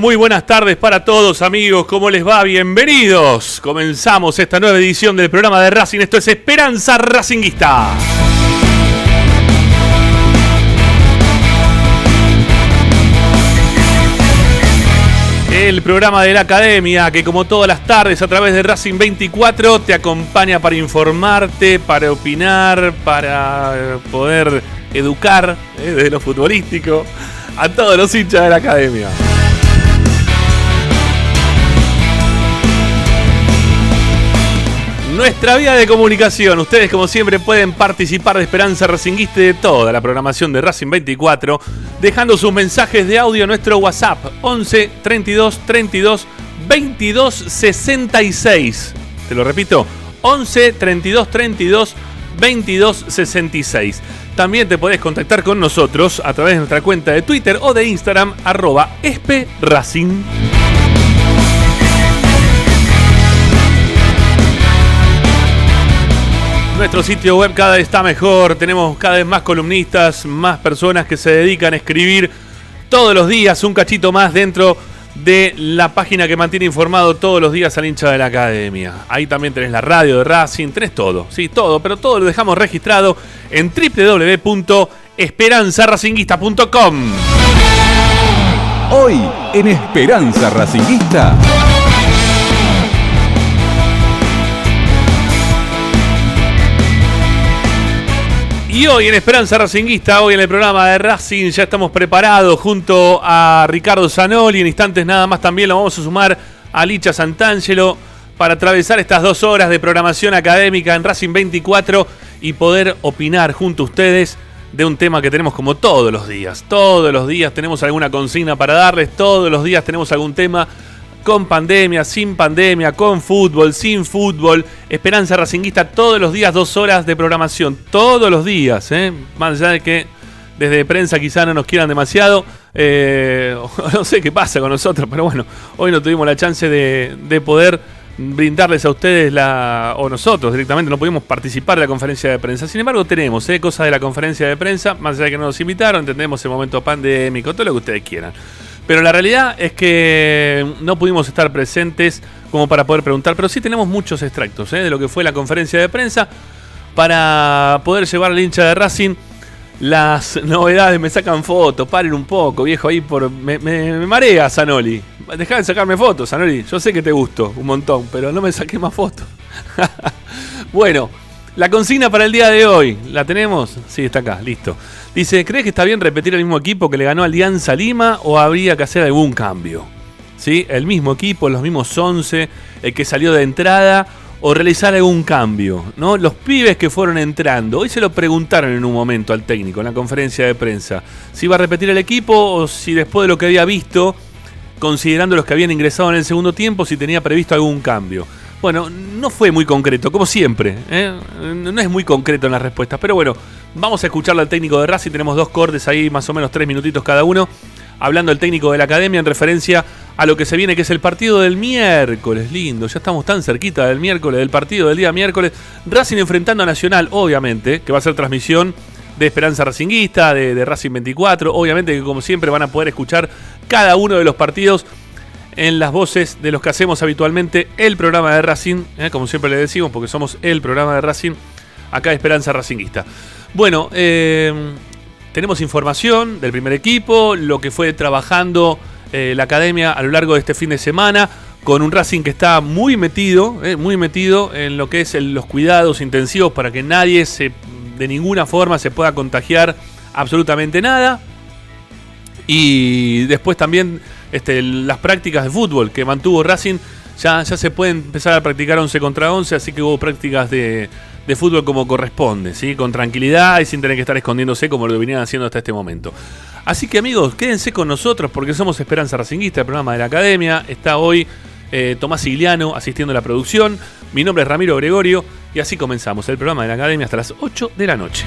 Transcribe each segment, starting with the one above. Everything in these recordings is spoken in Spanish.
Muy, buenas tardes para todos, amigos. ¿Cómo les va? Bienvenidos. Comenzamos esta nueva edición del programa de Racing. Esto es Esperanza Racinguista. El programa de la academia que como todas las tardes a través de Racing 24 te acompaña para informarte, para opinar, para poder educar eh, desde lo futbolístico a todos los hinchas de la academia. Nuestra vía de comunicación, ustedes como siempre pueden participar de Esperanza Racinguiste de toda la programación de Racing 24, dejando sus mensajes de audio a nuestro WhatsApp 11 32 32 22 66. Te lo repito, 11 32 32 22 66. También te podés contactar con nosotros a través de nuestra cuenta de Twitter o de Instagram, arroba espracing. Nuestro sitio web cada vez está mejor, tenemos cada vez más columnistas, más personas que se dedican a escribir todos los días un cachito más dentro de la página que mantiene informado todos los días al hincha de la academia. Ahí también tenés la radio de Racing, tenés todo, sí, todo, pero todo lo dejamos registrado en www.esperanzaracinguista.com. Hoy en Esperanza Racinguista. Y hoy en Esperanza Racinguista, hoy en el programa de Racing, ya estamos preparados junto a Ricardo Zanoli. En instantes nada más también lo vamos a sumar a Licha Santangelo para atravesar estas dos horas de programación académica en Racing 24 y poder opinar junto a ustedes de un tema que tenemos como todos los días. Todos los días tenemos alguna consigna para darles, todos los días tenemos algún tema con pandemia, sin pandemia, con fútbol, sin fútbol. Esperanza Racinguista todos los días, dos horas de programación, todos los días. ¿eh? Más allá de que desde prensa quizá no nos quieran demasiado. Eh, no sé qué pasa con nosotros, pero bueno, hoy no tuvimos la chance de, de poder brindarles a ustedes la o nosotros directamente no pudimos participar de la conferencia de prensa. Sin embargo, tenemos ¿eh? cosas de la conferencia de prensa, más allá de que no nos invitaron, entendemos el momento pandémico, todo lo que ustedes quieran. Pero la realidad es que no pudimos estar presentes como para poder preguntar, pero sí tenemos muchos extractos ¿eh? de lo que fue la conferencia de prensa para poder llevar al hincha de Racing las novedades. Me sacan fotos, paren un poco, viejo, ahí por. Me, marea, Zanoli. Dejá de sacarme fotos, Zanoli. Yo sé que te gusto un montón, pero no me saqué más fotos. bueno, la consigna para el día de hoy, ¿la tenemos? Sí, está acá, listo. Dice, ¿crees que está bien repetir el mismo equipo que le ganó Alianza Lima o habría que hacer algún cambio? ¿Sí? El mismo equipo, los mismos 11, el que salió de entrada o realizar algún cambio, ¿no? Los pibes que fueron entrando, hoy se lo preguntaron en un momento al técnico en la conferencia de prensa, si iba a repetir el equipo o si después de lo que había visto, considerando los que habían ingresado en el segundo tiempo, si tenía previsto algún cambio. Bueno, no fue muy concreto, como siempre, ¿eh? no es muy concreto en las respuestas, pero bueno, vamos a escucharlo al técnico de Racing, tenemos dos cortes ahí, más o menos tres minutitos cada uno, hablando el técnico de la academia en referencia a lo que se viene, que es el partido del miércoles. Lindo, ya estamos tan cerquita del miércoles, del partido del día miércoles. Racing enfrentando a Nacional, obviamente, que va a ser transmisión de Esperanza Racinguista, de, de, Racing 24. Obviamente que como siempre van a poder escuchar cada uno de los partidos en las voces de los que hacemos habitualmente el programa de Racing, ¿eh? como siempre le decimos, porque somos el programa de Racing, acá de Esperanza Racinguista. Bueno, eh, tenemos información del primer equipo, lo que fue trabajando eh, la academia a lo largo de este fin de semana, con un Racing que está muy metido, eh, muy metido en lo que es los cuidados intensivos para que nadie se, de ninguna forma se pueda contagiar absolutamente nada. Y después también este, las prácticas de fútbol que mantuvo Racing, ya, ya se pueden empezar a practicar 11 contra 11, así que hubo prácticas de, de fútbol como corresponde, ¿sí? con tranquilidad y sin tener que estar escondiéndose como lo venían haciendo hasta este momento. Así que amigos, quédense con nosotros porque somos Esperanza Racinguista, el programa de la Academia. Está hoy eh, Tomás Igliano asistiendo a la producción. Mi nombre es Ramiro Gregorio y así comenzamos el programa de la Academia hasta las 8 de la noche.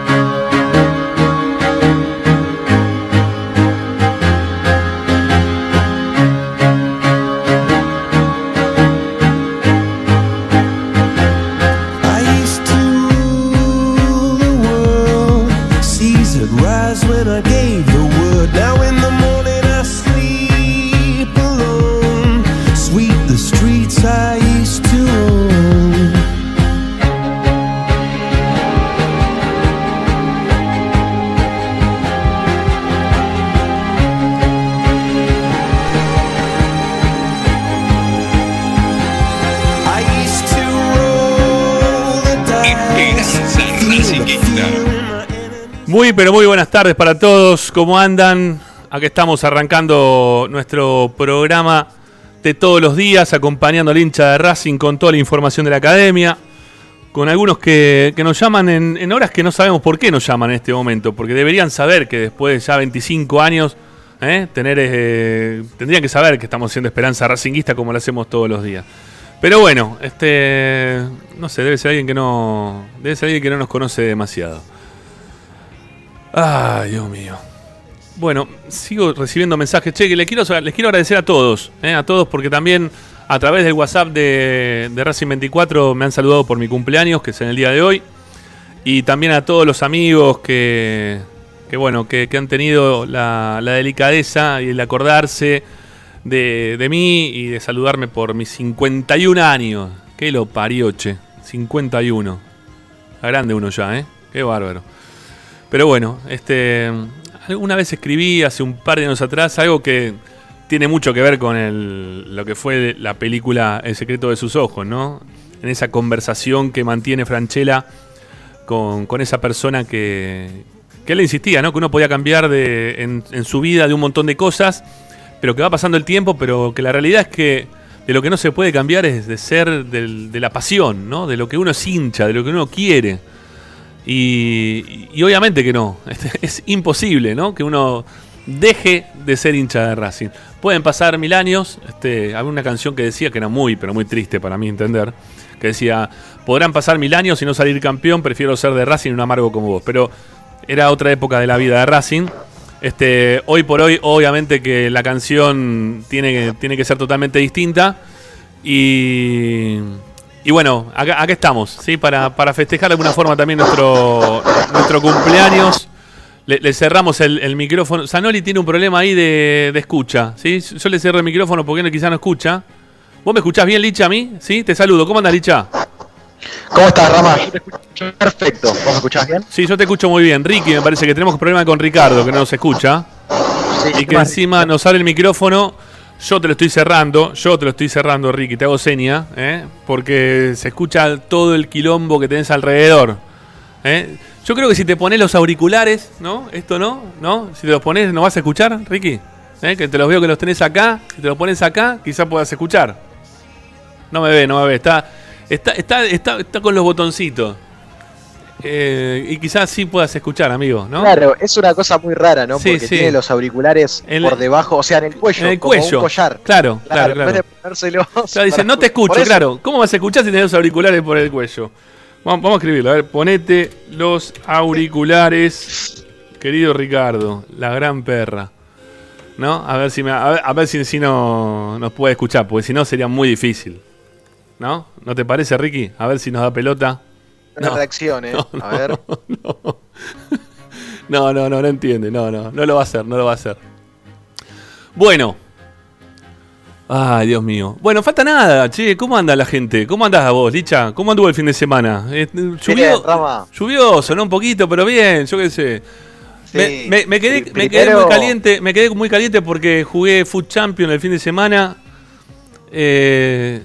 Tardes para todos. ¿Cómo andan? Aquí estamos arrancando nuestro programa de todos los días, acompañando al hincha de Racing con toda la información de la academia. Con algunos que, nos llaman en, horas que no sabemos por qué nos llaman en este momento, porque deberían saber que después de ya 25 años, ¿eh? Eh, tendrían que saber que estamos haciendo esperanza racinguista como lo hacemos todos los días. Pero bueno, este, no sé, debe ser alguien que no, debe ser alguien que no nos conoce demasiado. Ay, Dios mío. Bueno, sigo recibiendo mensajes. Che, que les quiero, les quiero agradecer a todos, eh, a todos, porque también a través del WhatsApp de, Racing 24 me han saludado por mi cumpleaños, que es en el día de hoy. Y también a todos los amigos que, que bueno, que, han tenido la, delicadeza y el acordarse de, de, mí y de saludarme por mis 51 años. Qué lo parió, che. 51. A grande uno ya, ¿eh? Qué bárbaro. Pero bueno, este, una vez escribí hace un par de años atrás algo que tiene mucho que ver con el, lo que fue la película El secreto de sus ojos, ¿no? En esa conversación que mantiene Franchella con, esa persona que, que él insistía, ¿no? Que uno podía cambiar de, en, su vida de un montón de cosas, pero que va pasando el tiempo, pero que la realidad es que de lo que no se puede cambiar es de ser de la pasión, ¿no? De lo que uno es hincha, de lo que uno quiere. Y, obviamente que no, es imposible ¿no? que uno deje de ser hincha de Racing. Pueden pasar mil años, este, había una canción que decía que era muy, pero muy triste para mí entender, que decía, podrán pasar mil años y no salir campeón, prefiero ser de Racing y un amargo como vos. Pero era otra época de la vida de Racing. Este, hoy por hoy, obviamente que la canción tiene, tiene que ser totalmente distinta. Y y bueno, acá, estamos, ¿sí? Para, festejar de alguna forma también nuestro, nuestro cumpleaños. Le, cerramos el, micrófono. Zanoli tiene un problema ahí de, escucha, ¿sí? Yo le cierro el micrófono porque él quizá no escucha. ¿Vos me escuchás bien, Licha, a mí? ¿Sí? Te saludo. ¿Cómo andas, Licha? ¿Cómo estás, Rama? Yo te escucho perfecto. ¿Vos me escuchás bien? Sí, yo te escucho muy bien. Ricky, me parece que tenemos un problema con Ricardo, que no nos escucha. y que encima nos sale el micrófono yo te lo estoy cerrando, yo te lo estoy cerrando, Ricky, te hago seña, ¿eh? porque se escucha todo el quilombo que tenés alrededor. ¿eh? Yo creo que si te pones los auriculares, ¿no? Esto no, ¿no? Si te los pones, ¿no vas a escuchar, Ricky? ¿Eh? Que te los veo que los tenés acá, si te los pones acá, quizás puedas escuchar. No me ve, no me ve, está, está, está, está, está con los botoncitos. Eh, y quizás sí puedas escuchar, amigo, ¿no? Claro, es una cosa muy rara, ¿no? Porque tiene los auriculares por debajo, o sea, en el cuello, en el cuello. un collar. Claro, claro, claro. claro dice, no te escucho, claro. ¿Cómo vas a escuchar si tenés los auriculares por el cuello? Vamos, vamos a escribirlo, a ver, ponete los auriculares, querido Ricardo, la gran perra. ¿No? A ver si me, a ver, si, si no nos puede escuchar, porque si no sería muy difícil. ¿No? ¿No te parece, Ricky? A ver si nos da pelota. Una reacción, ¿eh? a ver. No, no, no, no entiende. No, no, no lo va a hacer, no lo va a hacer. Bueno. Ay, Dios mío. Bueno, falta nada, che. ¿Cómo anda la gente? ¿Cómo andás vos, Licha? ¿Cómo anduvo el fin de semana? Eh, lluvioso, ¿no? Un poquito, pero bien, yo qué sé. me, quedé, me quedé muy caliente, me quedé muy caliente porque jugué Food Champion el fin de semana. Eh,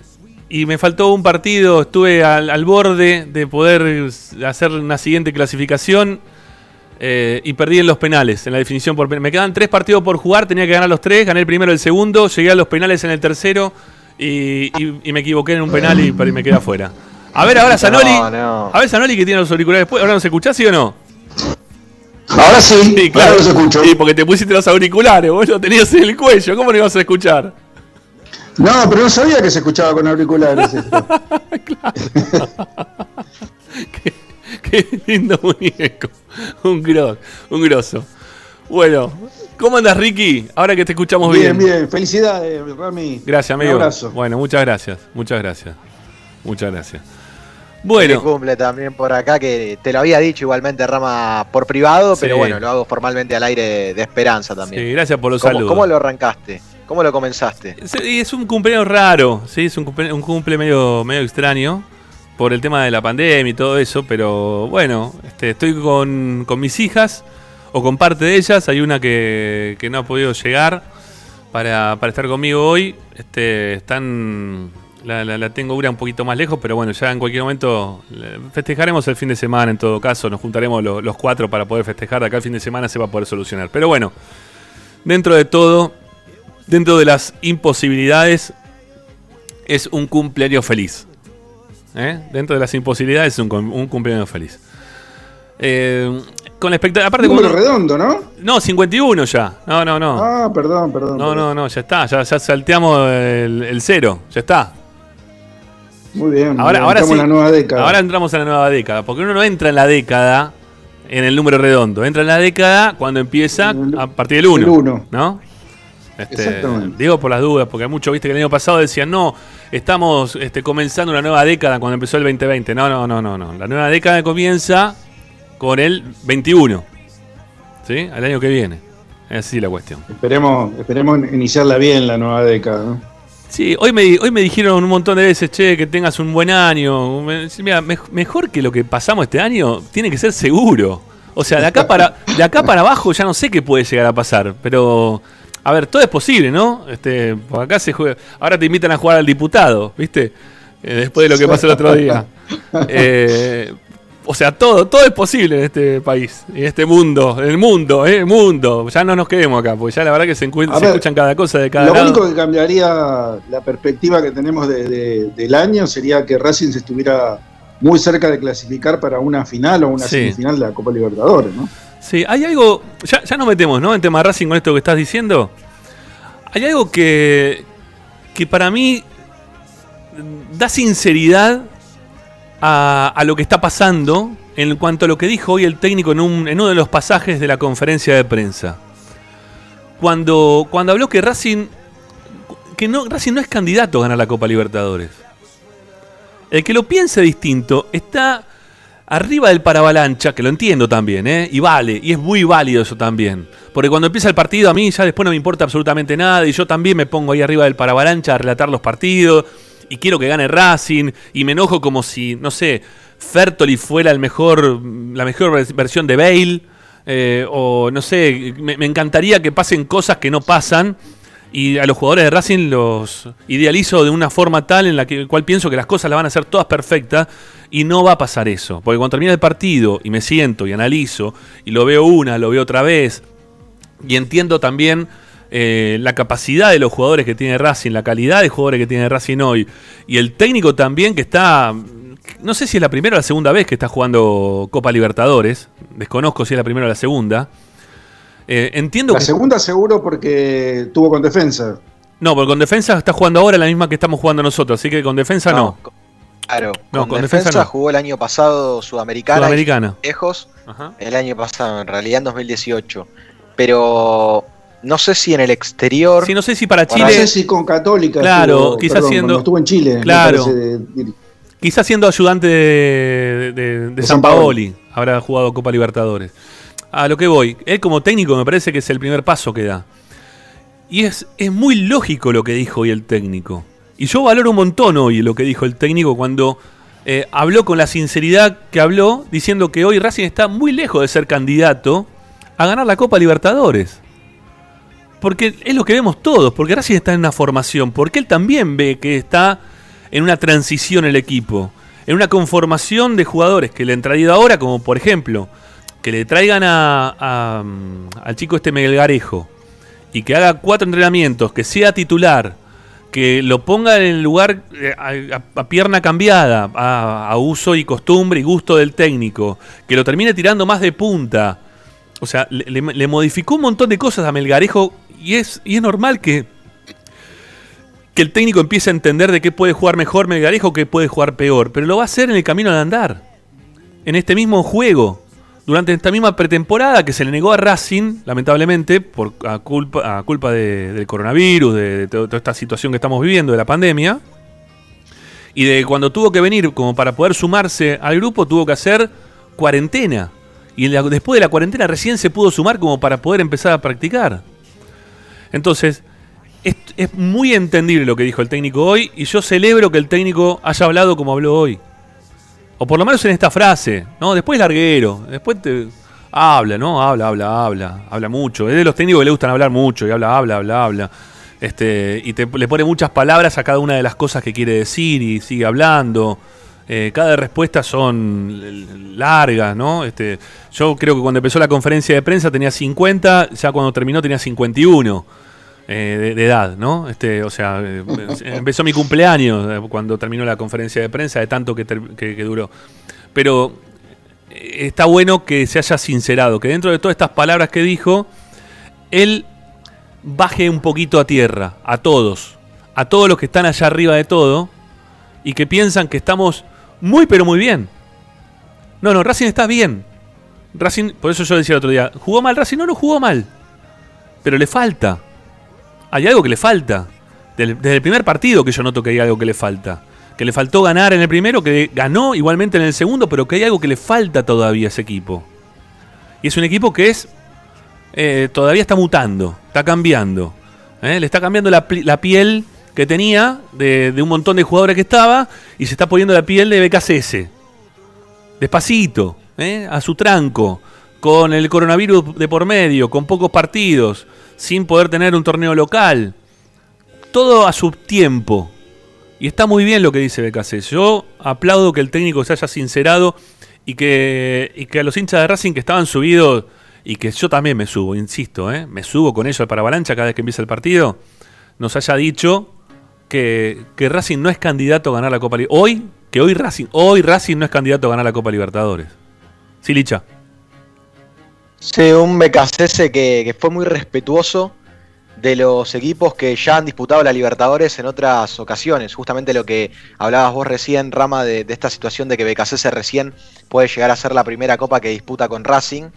y me faltó un partido, estuve al, borde de poder hacer una siguiente clasificación eh, y perdí en los penales, en la definición por Me quedan tres partidos por jugar, tenía que ganar los tres, gané el primero, el segundo, llegué a los penales en el tercero y, me equivoqué en un penal y, me quedé afuera. A ver, ahora Zanoli. A ver, Zanoli que tiene los auriculares. ¿Ahora nos escuchás, sí o no? Ahora sí, claro. los escucho. Sí, porque te pusiste los auriculares, vos lo tenías en el cuello. ¿Cómo no ibas a escuchar? No, pero no sabía que se escuchaba con auriculares esto. qué, qué, lindo muñeco. Un gros, un grosso. Bueno, ¿cómo andas, Ricky? Ahora que te escuchamos bien. Bien, bien. Felicidades, Rami. Gracias, amigo. Un abrazo. Bueno, muchas gracias. Muchas gracias. Muchas gracias. Bueno. cumple también por acá, que te lo había dicho igualmente Rama por privado, pero bueno, lo hago formalmente al aire de esperanza también. Sí, gracias por los saludos. ¿Cómo lo arrancaste? ¿Cómo lo comenzaste? es un cumpleaños raro, sí, es un cumple, medio, medio extraño por el tema de la pandemia y todo eso, pero bueno, este, estoy con, con mis hijas o con parte de ellas. Hay una que, no ha podido llegar para, estar conmigo hoy. Este, están, la, tengo una un poquito más lejos, pero bueno, ya en cualquier momento festejaremos el fin de semana en todo caso. Nos juntaremos los, cuatro para poder festejar. De acá el fin de semana se va a poder solucionar. Pero bueno, dentro de todo, dentro de las imposibilidades, es un cumpleaños feliz. ¿Eh? Dentro de las imposibilidades es un, un cumpleaños feliz. Eh, con la. Aparte, Número redondo, ¿no? No, 51 ya. No, no, no. Ah, perdón, perdón. No, no, no, ya está. Ya, ya salteamos el, cero. Ya está. Muy bien. Ahora, ahora sí, en la nueva década. Ahora entramos en la nueva década. Porque uno no entra en la década en el número redondo. Entra en la década cuando empieza a partir del 1. El 1. ¿No? Este, Exactamente. Digo por las dudas, porque hay muchos, viste, que el año pasado decían, no, estamos este, comenzando una nueva década cuando empezó el 2020. No, no, no, no, no. La nueva década comienza con el 21. ¿Sí? Al año que viene. Es así la cuestión. Esperemos, esperemos iniciarla bien la nueva década, ¿no? Sí, hoy me, hoy me dijeron un montón de veces, che, que tengas un buen año. Mira, mejor que lo que pasamos este año, tiene que ser seguro. O sea, de acá para, de acá para abajo ya no sé qué puede llegar a pasar, pero a ver, todo es posible, ¿no? Este, por acá se juega. Ahora te invitan a jugar al diputado, ¿viste? Eh, después de lo que pasó el otro día. Eh, o sea, todo, todo es posible en este país, en este mundo, en el mundo, ¿eh? mundo. Ya no nos quedemos acá, porque ya la verdad que se, escuchan cada cosa de cada Lo único que cambiaría la perspectiva que tenemos del año sería que Racing se estuviera muy cerca de clasificar para una final o una semifinal de la Copa Libertadores, ¿no? Sí, hay algo, ya, ya nos metemos, ¿no? En tema Racing con esto que estás diciendo. Hay algo que, que para mí da sinceridad a, lo que está pasando en cuanto a lo que dijo hoy el técnico en, uno de los pasajes de la conferencia de prensa. Cuando, cuando habló que Racing, que no, Racing no es candidato a ganar la Copa Libertadores. El que lo piense distinto está arriba del paravalancha, que lo entiendo también, ¿eh? y vale, y es muy válido eso también. Porque cuando empieza el partido a mí ya después no me importa absolutamente nada y yo también me pongo ahí arriba del paravalancha a relatar los partidos y quiero que gane Racing y me enojo como si, no sé, Fertoli fuera el mejor, la mejor versión de Bale. Eh, o no sé, me, encantaría que pasen cosas que no pasan y a los jugadores de Racing los idealizo de una forma tal en la que, cual pienso que las cosas las van a hacer todas perfectas y no va a pasar eso. Porque cuando termina el partido y me siento y analizo y lo veo una, lo veo otra vez y entiendo también eh, la capacidad de los jugadores que tiene Racing, la calidad de jugadores que tiene Racing hoy, y el técnico también que está, no sé si es la primera o la segunda vez que está jugando Copa Libertadores, desconozco si es la primera o la segunda. Eh, entiendo la segunda seguro porque tuvo con defensa. No, porque con defensa está jugando ahora la misma que estamos jugando nosotros, así que con defensa no. Claro, no, con, defensa, jugó el año pasado Sudamericana. Sudamericana. Lejos. El año pasado, en realidad en 2018. Pero no sé si en el exterior. Sí, no sé si para Chile. No sé si con Católica. Claro, quizás siendo. Estuvo en Chile. Claro. quizás siendo ayudante de, San, Paoli. Habrá jugado Copa Libertadores. A lo que voy. Él como técnico me parece que es el primer paso que da. Y es, es muy lógico lo que dijo hoy el técnico. Y yo valoro un montón hoy lo que dijo el técnico cuando eh, habló con la sinceridad que habló, diciendo que hoy Racing está muy lejos de ser candidato a ganar la Copa Libertadores. Porque es lo que vemos todos, porque Racing está en una formación, porque él también ve que está en una transición el equipo, en una conformación de jugadores que le han traído ahora, como por ejemplo, que le traigan a, al chico este Garejo y que haga cuatro entrenamientos, que sea titular, que lo ponga en el lugar eh, a, pierna cambiada, a, uso y costumbre y gusto del técnico, que lo termine tirando más de punta. O sea, le, modificó un montón de cosas a Melgarejo y es, y es normal que, que el técnico empiece a entender de qué puede jugar mejor Melgarejo, que puede jugar peor, pero lo va a hacer en el camino de andar, en este mismo juego durante esta misma pretemporada que se le negó a Racing, lamentablemente, por a culpa, a culpa del coronavirus, de, toda esta situación que estamos viviendo, de la pandemia, y de cuando tuvo que venir como para poder sumarse al grupo, tuvo que hacer cuarentena. Y después de la cuarentena recién se pudo sumar como para poder empezar a practicar. Entonces, es, es muy entendible lo que dijo el técnico hoy y yo celebro que el técnico haya hablado como habló hoy. O por lo menos en esta frase, ¿no? Después larguero, después te habla, ¿no? Habla, habla, habla, habla mucho. Es de los técnicos que le gustan hablar mucho y habla, habla, habla, habla. Este, y te, le pone muchas palabras a cada una de las cosas que quiere decir y sigue hablando. Eh, cada respuesta son largas, ¿no? Este, yo creo que cuando empezó la conferencia de prensa tenía 50, ya cuando terminó tenía 51. Eh, de, edad, ¿no? Este, o sea, eh, empezó mi cumpleaños eh, cuando terminó la conferencia de prensa, de tanto que, duró. Pero está bueno que se haya sincerado, que dentro de todas estas palabras que dijo, él baje un poquito a tierra, a todos, a todos los que están allá arriba de todo, y que piensan que estamos muy pero muy bien. No, no, Racing está bien. Racing, por eso yo decía el otro día, ¿jugó mal Racing? No, no jugó mal. Pero le falta hay algo que le falta. Desde el primer partido que yo noto que hay algo que le falta. Que le faltó ganar en el primero, que ganó igualmente en el segundo, pero que hay algo que le falta todavía a ese equipo. Y es un equipo que es. Eh, todavía está mutando, está cambiando. ¿eh? Le está cambiando la, piel que tenía de, un montón de jugadores que estaba y se está poniendo la piel de BKCS. Despacito, ¿eh? a su tranco, con el coronavirus de por medio, con pocos partidos sin poder tener un torneo local. Todo a su tiempo. Y está muy bien lo que dice BKC. Yo aplaudo que el técnico se haya sincerado y que, y que a los hinchas de Racing que estaban subidos, y que yo también me subo, insisto, ¿eh? me subo con ellos para Avalancha cada vez que empieza el partido, nos haya dicho que, que Racing no es candidato a ganar la Copa Libertadores. Hoy, que hoy Racing, hoy Racing no es candidato a ganar la Copa Libertadores. Sí, Licha. Sí, un BKC que, fue muy respetuoso de los equipos que ya han disputado la Libertadores en otras ocasiones. Justamente lo que hablabas vos recién, Rama, de, esta situación de que BKC recién puede llegar a ser la primera copa que disputa con Racing.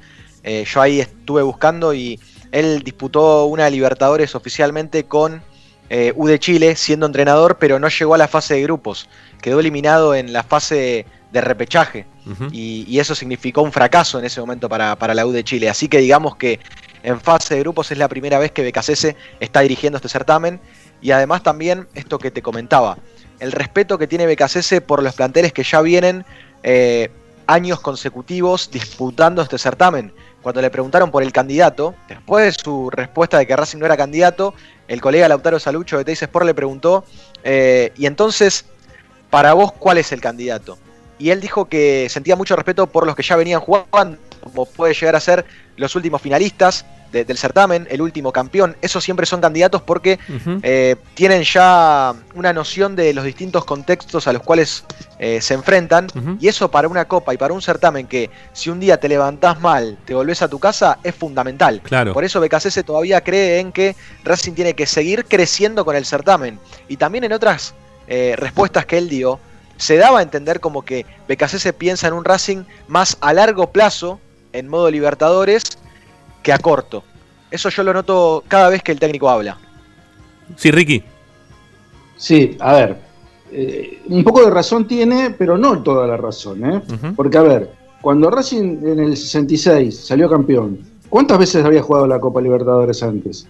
Eh, yo ahí estuve buscando y él disputó una Libertadores oficialmente con eh, U de Chile siendo entrenador, pero no llegó a la fase de grupos. Quedó eliminado en la fase de repechaje. y, eso significó un fracaso en ese momento para, la U de Chile. Así que digamos que en fase de grupos es la primera vez que BKCS está dirigiendo este certamen. Y además también esto que te comentaba, el respeto que tiene BKCS por los planteles que ya vienen eh, años consecutivos disputando este certamen. Cuando le preguntaron por el candidato, después de su respuesta de que Racing no era candidato, el colega Lautaro Salucho de Teis Sport le preguntó, eh, y entonces, para vos, ¿cuál es el candidato? Y él dijo que sentía mucho respeto por los que ya venían jugando, como puede llegar a ser los últimos finalistas del certamen, el último campeón. Esos siempre son candidatos porque eh, tienen ya una noción de los distintos contextos a los cuales eh, se enfrentan. Y eso para una copa y para un certamen que si un día te levantás mal, te volvés a tu casa, es fundamental. Claro. Por eso BKC todavía cree en que Racing tiene que seguir creciendo con el certamen. Y también en otras eh, respuestas que él dio, se daba a entender como que se piensa en un Racing más a largo plazo, en modo Libertadores, que a corto. Eso yo lo noto cada vez que el técnico habla. Sí, Ricky. Sí, a ver, eh, un poco de razón tiene, pero no toda la razón, ¿eh? Porque, a ver, cuando Racing en el 66 salió campeón, ¿cuántas veces había jugado la Copa Libertadores antes?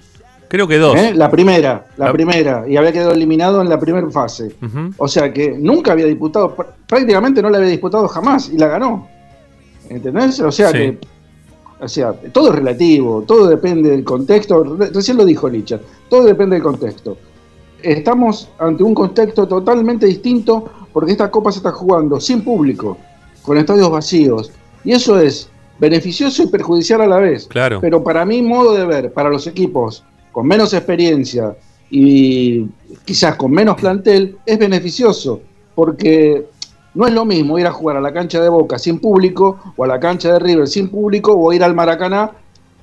Creo que dos. ¿Eh? La primera, la, primera. Y había quedado eliminado en la primera fase. O sea que nunca había disputado, prácticamente no la había disputado jamás y la ganó. ¿Entendés? O sea que. O sea, todo es relativo, todo depende del contexto. Recién lo dijo Licha, todo depende del contexto. Estamos ante un contexto totalmente distinto porque esta copa se está jugando sin público, con estadios vacíos. Y eso es beneficioso y perjudicial a la vez. Claro. Pero para mi modo de ver, para los equipos con menos experiencia y quizás con menos plantel, es beneficioso, porque no es lo mismo ir a jugar a la cancha de Boca sin público o a la cancha de River sin público o ir al Maracaná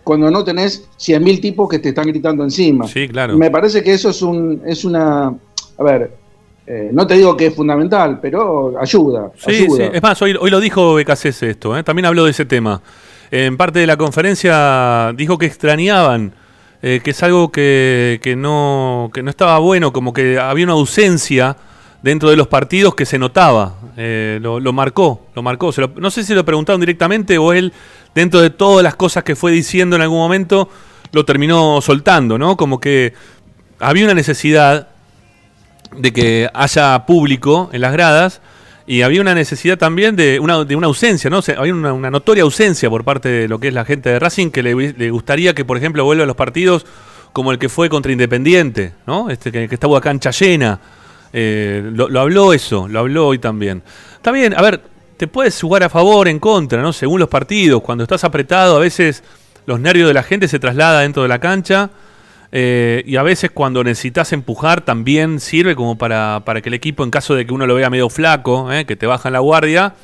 cuando no tenés 100.000 tipos que te están gritando encima. Sí, claro. Me parece que eso es, un, es una... A ver, eh, no te digo que es fundamental, pero ayuda. Sí, sí. Es más, hoy, hoy lo dijo BKCS esto, ¿eh? también habló de ese tema. En parte de la conferencia dijo que extrañaban, eh, que es algo que, que, no, que no estaba bueno, como que había una ausencia dentro de los partidos que se notaba. Eh, lo, marcó, lo marcó. no sé si lo preguntaron directamente o él, dentro de todas las cosas que fue diciendo en algún momento, lo terminó soltando, ¿no? Como que había una necesidad de que haya público en las gradas y había una necesidad también de una, de una ausencia, ¿no? había una, notoria ausencia por parte de lo que es la gente de Racing que le, gustaría que, por ejemplo, vuelva a los partidos como el que fue contra Independiente, ¿no? Este que, que estaba a cancha llena. Eh, lo, habló eso, lo habló hoy también. Está bien, a ver, te puedes jugar a favor, en contra, ¿no? Según los partidos. Cuando estás apretado, a veces los nervios de la gente se traslada dentro de la cancha. Eh, y a veces cuando necesitas empujar también sirve como para, para, que el equipo, en caso de que uno lo vea medio flaco, eh, que te baja en la guardia,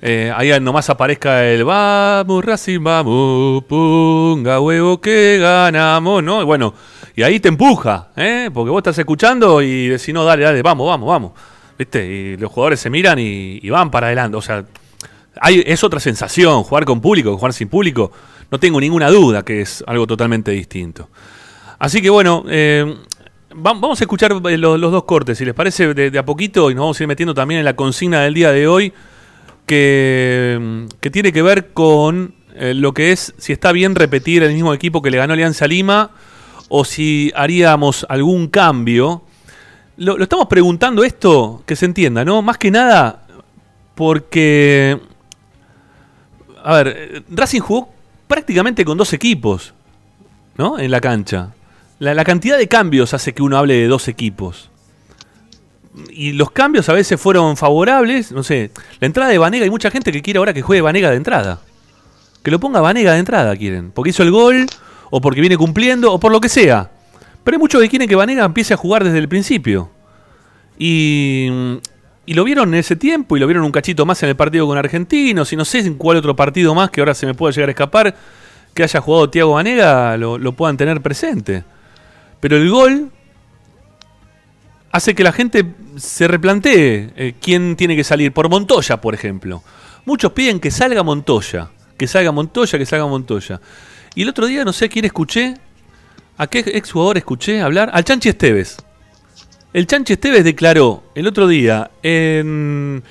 ahí nomás aparezca el vamos Racing, vamos, punga huevo que ganamos, ¿no? bueno, y ahí te empuja, ¿eh? porque vos estás escuchando y decís, no, dale, dale, vamos, vamos, vamos. ¿Viste? Y los jugadores se miran y, van para adelante. O sea, hay, es otra sensación, jugar con público, jugar sin público. No tengo ninguna duda que es algo totalmente distinto. Así que bueno, eh, vamos a escuchar eh, los, dos cortes, si les parece, de, a poquito, y nos vamos a ir metiendo también en la consigna del día de hoy, que, tiene que ver con eh, lo que es si está bien repetir el mismo equipo que le ganó Alianza Lima o si haríamos algún cambio. Lo, estamos preguntando esto, que se entienda, ¿no? Más que nada porque, a ver, Racing jugó prácticamente con dos equipos, ¿no? En la cancha. La, cantidad de cambios hace que uno hable de dos equipos. Y los cambios a veces fueron favorables, no sé, la entrada de Vanega, hay mucha gente que quiere ahora que juegue Vanega de entrada. Que lo ponga Vanega de entrada, quieren. Porque hizo el gol, o porque viene cumpliendo, o por lo que sea. Pero hay muchos que quieren que Vanega empiece a jugar desde el principio. Y, y lo vieron en ese tiempo, y lo vieron un cachito más en el partido con Argentinos, y no sé en cuál otro partido más que ahora se me puede llegar a escapar, que haya jugado Tiago Vanega, lo, puedan tener presente. Pero el gol hace que la gente se replantee eh, quién tiene que salir. Por Montoya, por ejemplo. Muchos piden que salga Montoya. Que salga Montoya, que salga Montoya. Y el otro día no sé a quién escuché, a qué exjugador escuché hablar, al Chanchi Esteves. El Chanchi Esteves declaró el otro día en,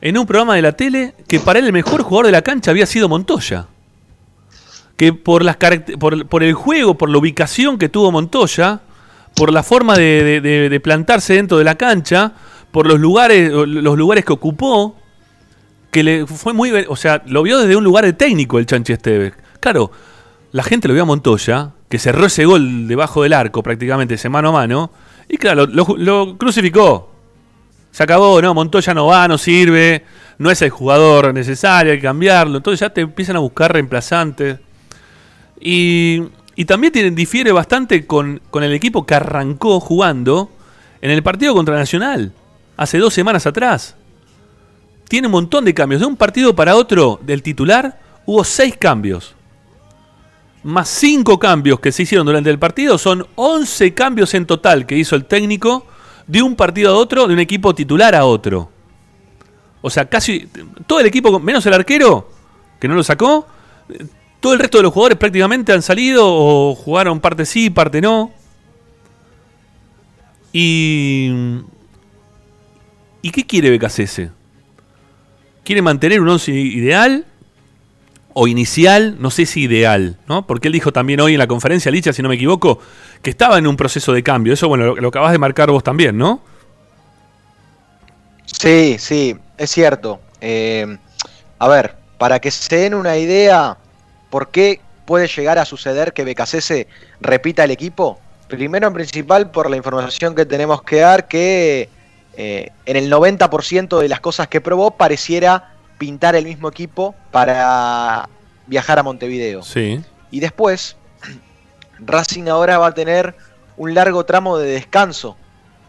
en un programa de la tele que para él el mejor jugador de la cancha había sido Montoya. Que por, las por, por el juego, por la ubicación que tuvo Montoya, por la forma de, plantarse dentro de la cancha, por los lugares, los lugares que ocupó, que le fue muy, o sea, lo vio desde un lugar de técnico el Chanchi Esteves. Claro, la gente lo vio a Montoya, que cerró ese gol debajo del arco prácticamente, ese mano a mano, y claro, lo, crucificó. Se acabó, no, Montoya no va, no sirve, no es el jugador necesario, hay que cambiarlo. Entonces ya te empiezan a buscar reemplazantes. Y, y también tiene, difiere bastante con, con el equipo que arrancó jugando en el partido contra Nacional, hace dos semanas atrás. Tiene un montón de cambios. De un partido para otro del titular hubo seis cambios más 5 cambios que se hicieron durante el partido, son 11 cambios en total que hizo el técnico de un partido a otro, de un equipo titular a otro. O sea, casi todo el equipo, menos el arquero, que no lo sacó, todo el resto de los jugadores prácticamente han salido o jugaron parte sí, parte no. Y. ¿Y qué quiere BKCS? ¿Quiere mantener un 11 ideal? o inicial, no sé si ideal, ¿no? Porque él dijo también hoy en la conferencia, Licha, si no me equivoco, que estaba en un proceso de cambio. Eso, bueno, lo, acabas de marcar vos también, ¿no? Sí, sí, es cierto. Eh, a ver, para que se den una idea, ¿por qué puede llegar a suceder que BKC repita el equipo? Primero en principal por la información que tenemos que dar, que eh, en el 90% de las cosas que probó pareciera pintar el mismo equipo para viajar a Montevideo. Sí. Y después, Racing ahora va a tener un largo tramo de descanso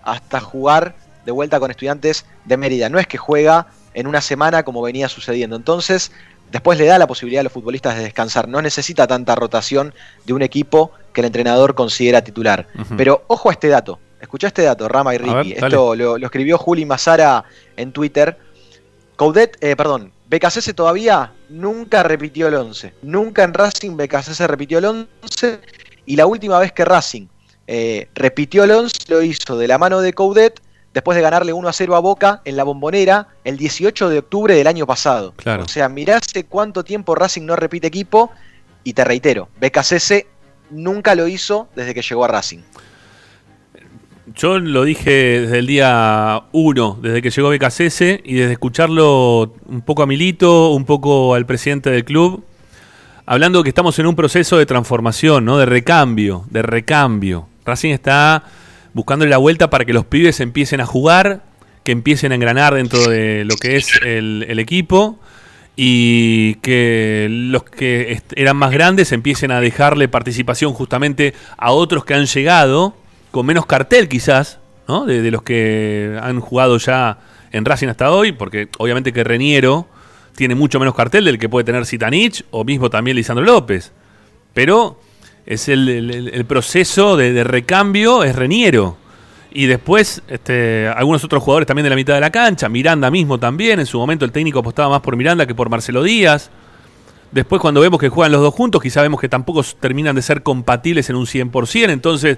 hasta jugar de vuelta con estudiantes de Mérida. No es que juega en una semana como venía sucediendo. Entonces, después le da la posibilidad a los futbolistas de descansar. No necesita tanta rotación de un equipo que el entrenador considera titular. Pero ojo a este dato. Escucha este dato, Rama y Ricky. Esto lo, escribió Juli Mazara en Twitter. Coudet, eh, perdón, BKC todavía nunca repitió el 11. Nunca en Racing BKC repitió el 11. Y la última vez que Racing eh, repitió el 11 lo hizo de la mano de Coudet después de ganarle 1 a 0 a Boca en la bombonera el 18 de octubre del año pasado. Claro. O sea, mirá hace cuánto tiempo Racing no repite equipo y te reitero, BKCS nunca lo hizo desde que llegó a Racing. Yo lo dije desde el día 1, desde que llegó BKCS y desde escucharlo un poco a Milito, un poco al presidente del club, hablando que estamos en un proceso de transformación, ¿no? de recambio, de recambio. Racing está buscándole la vuelta para que los pibes empiecen a jugar, que empiecen a engranar dentro de lo que es el, equipo y que los que eran más grandes empiecen a dejarle participación justamente a otros que han llegado con menos cartel quizás, ¿no? De, los que han jugado ya en Racing hasta hoy, porque obviamente que Reniero tiene mucho menos cartel del que puede tener Sitanich o mismo también Lisandro López. Pero es el, proceso de, recambio, es Reniero. Y después, este, algunos otros jugadores también de la mitad de la cancha, Miranda mismo también, en su momento el técnico apostaba más por Miranda que por Marcelo Díaz. Después cuando vemos que juegan los dos juntos, quizá vemos que tampoco terminan de ser compatibles en un 100%, entonces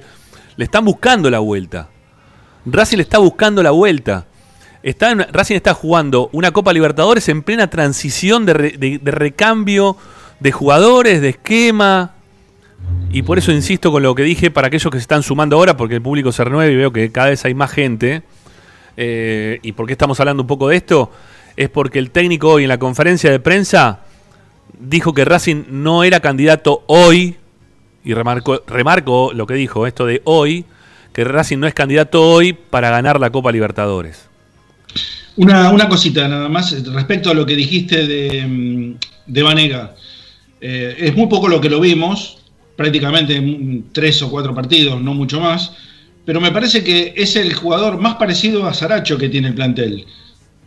le están buscando la vuelta. Racing le está buscando la vuelta. Está Racing está jugando una Copa Libertadores en plena transición de recambio de jugadores, de esquema, y por eso insisto con lo que dije para aquellos que se están sumando ahora, porque el público se renueva y veo que cada vez hay más gente. Eh, ¿Y por qué estamos hablando un poco de esto? Es porque el técnico hoy en la conferencia de prensa dijo que Racing no era candidato hoy, y remarcó, remarco lo que dijo, esto de hoy, que Racing no es candidato hoy para ganar la Copa Libertadores. Una, una cosita nada más respecto a lo que dijiste de, mm, de Vanega. Eh, es muy poco lo que lo vimos, prácticamente tres o cuatro partidos, no mucho más, pero me parece que es el jugador más parecido a Saracho que tiene el plantel.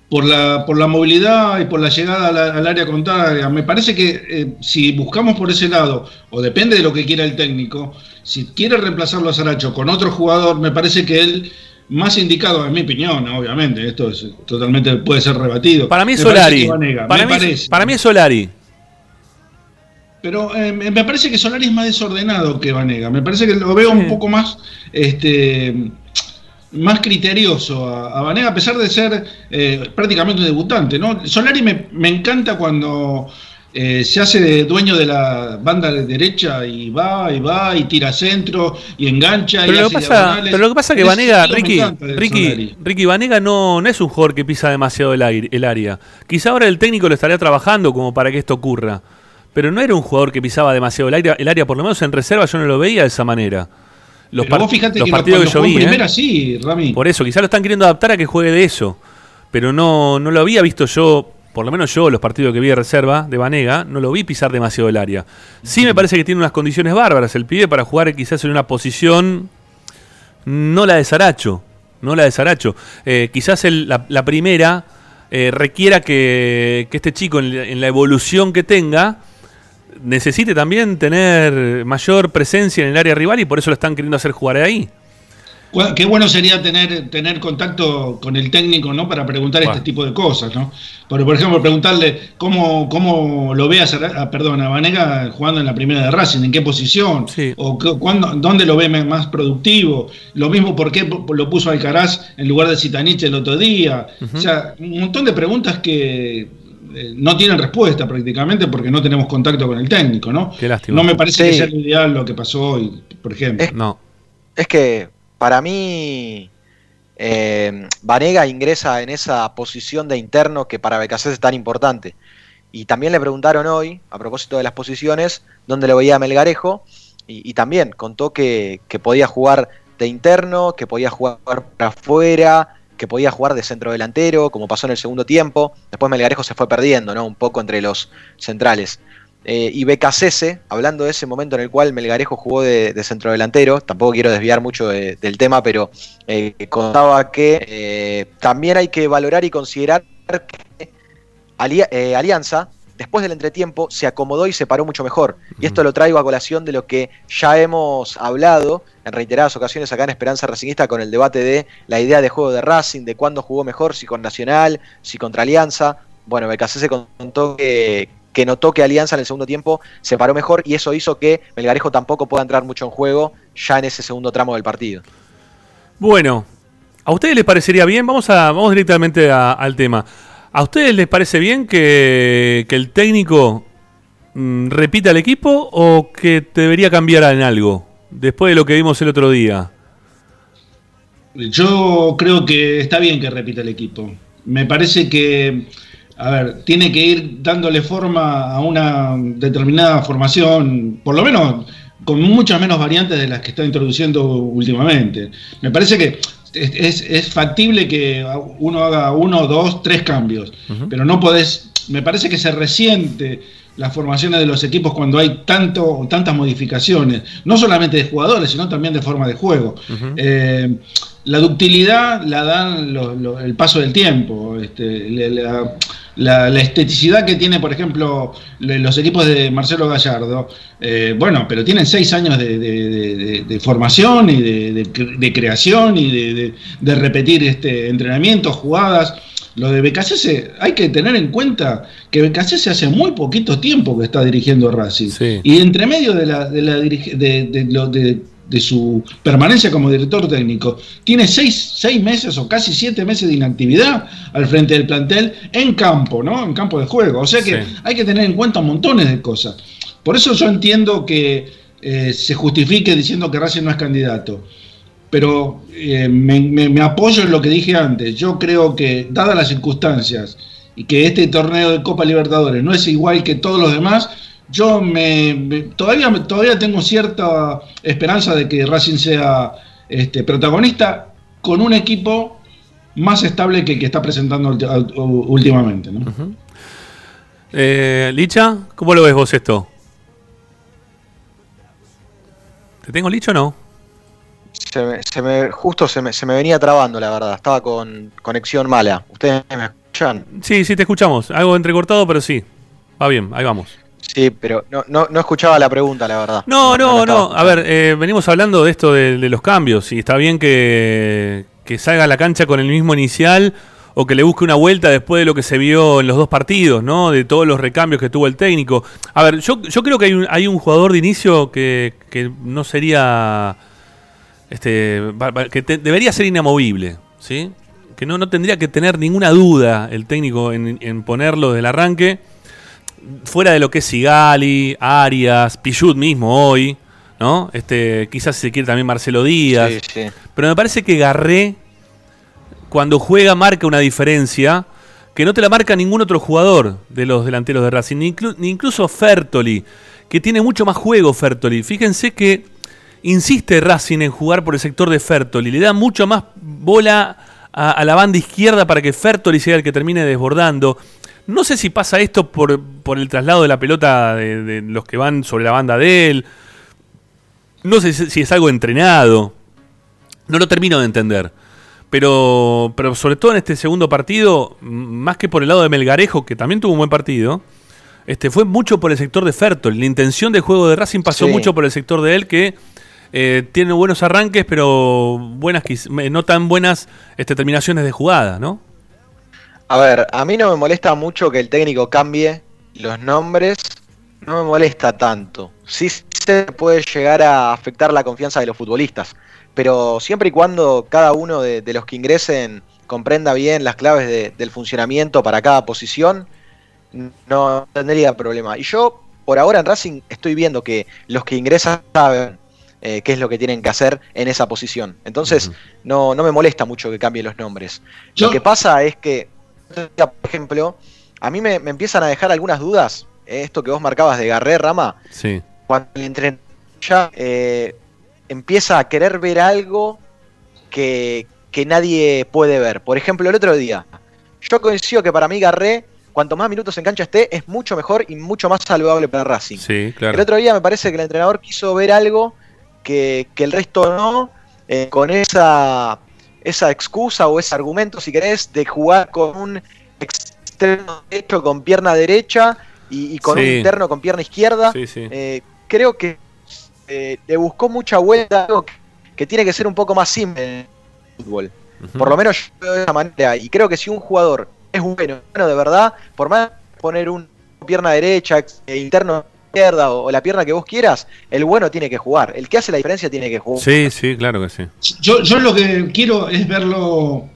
Por la, por la movilidad y por la llegada al, área contraria. Me parece que eh, si buscamos por ese lado, o depende de lo que quiera el técnico, si quiere reemplazarlo a Saracho con otro jugador, me parece que él más indicado, en mi opinión, obviamente, esto es totalmente puede ser rebatido. Para mí es Solari. Para, para mí es Solari. Pero eh, me parece que Solari es más desordenado que Vanega. Me parece que lo veo un poco más, este, más criterioso a, Vanega, a pesar de ser eh, prácticamente un debutante. ¿no? Solari me, encanta cuando eh, se hace dueño de la banda de derecha y va y va y tira centro y engancha. Pero, y lo, que pasa, pero lo que pasa es que Vanega, Ricky, Ricky, Ricky, Vanega no, no es un jugador que pisa demasiado el, aire, el área. Quizá ahora el técnico lo estaría trabajando como para que esto ocurra pero no era un jugador que pisaba demasiado el área, el área por lo menos en reserva yo no lo veía de esa manera. Los, pero vos fíjate que partidos que yo vi, primera ¿eh? sí, Rami. Por eso, quizás lo están queriendo adaptar a que juegue de eso. Pero no, no lo había visto yo, por lo menos yo, los partidos que vi de reserva de Vanega, no lo vi pisar demasiado el área. Sí me parece que tiene unas condiciones bárbaras el pibe para jugar quizás en una posición no la de Saracho. No la de Saracho. Eh, quizás la, primera eh, requiera que, este chico en la evolución que tenga necesite también tener mayor presencia en el área rival y por eso lo están queriendo hacer jugar ahí. Qué bueno sería tener, tener contacto con el técnico, ¿no? Para preguntar este tipo de cosas, ¿no? Por, por ejemplo, preguntarle cómo, cómo lo ve a, perdón, a Vanega jugando en la primera de Racing, en qué posición, o cuándo, dónde lo ve más productivo. Lo mismo, por qué lo puso Alcaraz en lugar de Citanich el otro día. O sea, un montón de preguntas que eh, no tienen respuesta prácticamente porque no tenemos contacto con el técnico, ¿no? Qué lástima. No me parece que sea lo ideal lo que pasó hoy, por ejemplo. Es, no. Es que para mí eh, Vanega ingresa en esa posición de interno que para BKC es tan importante. Y también le preguntaron hoy, a propósito de las posiciones, dónde lo veía Melgarejo, y, también contó que, que, podía jugar de interno, que podía jugar para afuera, que podía jugar de centro delantero, como pasó en el segundo tiempo. Después Melgarejo se fue perdiendo, ¿no? Un poco entre los centrales. Eh, y Becasese, hablando de ese momento en el cual Melgarejo jugó de, centrodelantero, tampoco quiero desviar mucho del tema, pero eh, contaba que eh, también hay que valorar y considerar que Alianza, después del entretiempo, se acomodó y se paró mucho mejor. Y esto lo traigo a colación de lo que ya hemos hablado en reiteradas ocasiones acá en Esperanza Racingista con el debate de la idea de juego de Racing, de cuándo jugó mejor, si con Nacional, si contra Alianza. Bueno, Becasese contó que, que notó que Alianza en el segundo tiempo se paró mejor y eso hizo que Melgarejo tampoco pueda entrar mucho en juego ya en ese segundo tramo del partido. Bueno, ¿a ustedes les parecería bien? Vamos, a, vamos directamente al tema. ¿A ustedes les parece bien que, el técnico mm, repita el equipo o que debería cambiar en algo después de lo que vimos el otro día? Yo creo que está bien que repita el equipo. Me parece que a ver, tiene que ir dándole forma a una determinada formación, por lo menos con muchas menos variantes de las que está introduciendo últimamente. Me parece que es, factible que uno haga uno, dos, tres cambios, pero no podés, me parece que se resiente las formaciones de los equipos cuando hay tanto, tantas modificaciones, no solamente de jugadores, sino también de forma de juego. Eh, la ductilidad la dan el paso del tiempo. Este, la, esteticidad que tiene, por ejemplo, los equipos de Marcelo Gallardo, eh, bueno, pero tienen seis años de, formación y de, creación y de, repetir este, entrenamientos, jugadas. Lo de BKC hay que tener en cuenta que BKC hace muy poquito tiempo que está dirigiendo Racing. Y entre medio de, la, de, la, de, su permanencia como director técnico, tiene seis, seis, meses o casi siete meses de inactividad al frente del plantel en campo, ¿no? En campo de juego. O sea que hay que tener en cuenta montones de cosas. Por eso yo entiendo que eh, se justifique diciendo que Racing no es candidato. Pero eh, me, apoyo en lo que dije antes. Yo creo que, dadas las circunstancias, y que este torneo de Copa Libertadores no es igual que todos los demás, yo me, todavía, todavía tengo cierta esperanza de que Racing sea este, protagonista con un equipo más estable que el que está presentando últimamente. Eh, Licha, ¿cómo lo ves vos esto? ¿Te tengo Licha o no? Se me, justo se me, se me venía trabando, la verdad. Estaba con conexión mala. ¿Ustedes me escuchan? Sí, sí, te escuchamos. Algo entrecortado, pero sí. Va bien, ahí vamos. Sí, pero no, no, no, escuchaba la pregunta, la verdad. No, no, no. A ver, eh, venimos hablando de esto de, los cambios y está bien que, salga a la cancha con el mismo inicial o que le busque una vuelta después de lo que se vio en los dos partidos, ¿no? De todos los recambios que tuvo el técnico. A ver, yo, yo creo que hay un, hay un jugador de inicio que, no sería. Este, que debería ser inamovible, ¿sí? Que no, no tendría que tener ninguna duda el técnico en, en ponerlo del arranque fuera de lo que es Sigali, Arias, Pichut mismo hoy, ¿no? Este, quizás se quiere también Marcelo Díaz. Pero me parece que Garré, cuando juega, marca una diferencia que no te la marca ningún otro jugador de los delanteros de Racing, ni, incluso Fertoli, que tiene mucho más juego Fertoli. Fíjense que insiste Racing en jugar por el sector de Fertoli, le da mucho más bola a, a la banda izquierda para que Fertoli sea el que termine desbordando. No sé si pasa esto por, por el traslado de la pelota de, los que van sobre la banda de él. No sé si es algo entrenado. No lo termino de entender. Pero, pero sobre todo en este segundo partido, más que por el lado de Melgarejo, que también tuvo un buen partido, este, fue mucho por el sector de Fertol. La intención de juego de Racing pasó mucho por el sector de él, que eh, tiene buenos arranques, pero buenas no tan buenas este, terminaciones de jugada, ¿no? A ver, a mí no me molesta mucho que el técnico cambie los nombres, no me molesta tanto. Sí se puede llegar a afectar la confianza de los futbolistas, pero siempre y cuando cada uno de, los que ingresen comprenda bien las claves del funcionamiento para cada posición, no tendría problema. Y yo, por ahora en Racing, estoy viendo que los que ingresan saben eh, qué es lo que tienen que hacer en esa posición. Entonces, no, no me molesta mucho que cambien los nombres. Lo que pasa es que por ejemplo, a mí me, empiezan a dejar algunas dudas, eh, esto que vos marcabas de Garré Rama, sí. cuando el entrenador ya eh, empieza a querer ver algo que, nadie puede ver. Por ejemplo, el otro día, yo coincido que para mí Garré cuanto más minutos en cancha esté, es mucho mejor y mucho más saludable para Racing. Sí, claro. El otro día me parece que el entrenador quiso ver algo que, el resto no, eh, con esa, esa excusa o ese argumento, si querés, de jugar con un extremo derecho con pierna derecha y, con un interno con pierna izquierda. Eh, creo que eh, le buscó mucha vuelta algo que, tiene que ser un poco más simple en el fútbol. Por lo menos yo veo de esa manera. Y creo que si un jugador es bueno, bueno de verdad, por más poner un pierna derecha, eh, interno izquierda o, la pierna que vos quieras, el bueno tiene que jugar. El que hace la diferencia tiene que jugar. Sí, sí, claro que sí. Yo, yo lo que quiero es verlo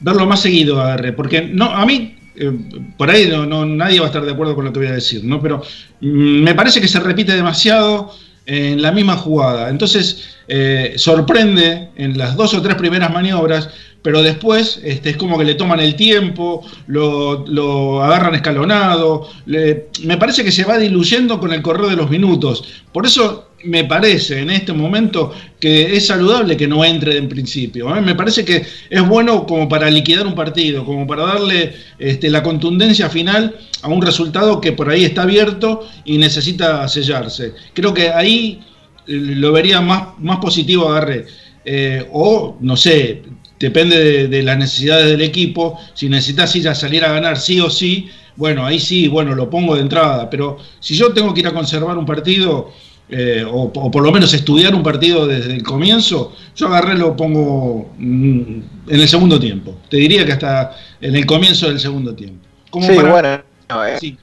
verlo más seguido, Agarre, porque no, a mí eh, por ahí no, nadie va a estar de acuerdo con lo que voy a decir, ¿no? Pero mm, me parece que se repite demasiado en la misma jugada. Entonces, eh, sorprende en las dos o tres primeras maniobras, pero después este, es como que le toman el tiempo, lo, agarran escalonado. me parece que se va diluyendo con el correr de los minutos. Por eso me parece en este momento que es saludable que no entre en principio. ¿eh? Me parece que es bueno como para liquidar un partido, como para darle este, la contundencia final a un resultado que por ahí está abierto y necesita sellarse. Creo que ahí eh, lo vería más, más positivo agarre. Eh, o, no sé, depende de, las necesidades del equipo. Si necesitas ir a salir a ganar sí o sí, bueno, ahí sí, bueno, lo pongo de entrada. Pero si yo tengo que ir a conservar un partido eh, o, por lo menos estudiar un partido desde el comienzo, yo agarré lo pongo mm, en el segundo tiempo. Te diría que hasta en el comienzo del segundo tiempo. sí, bueno. Eh. sí.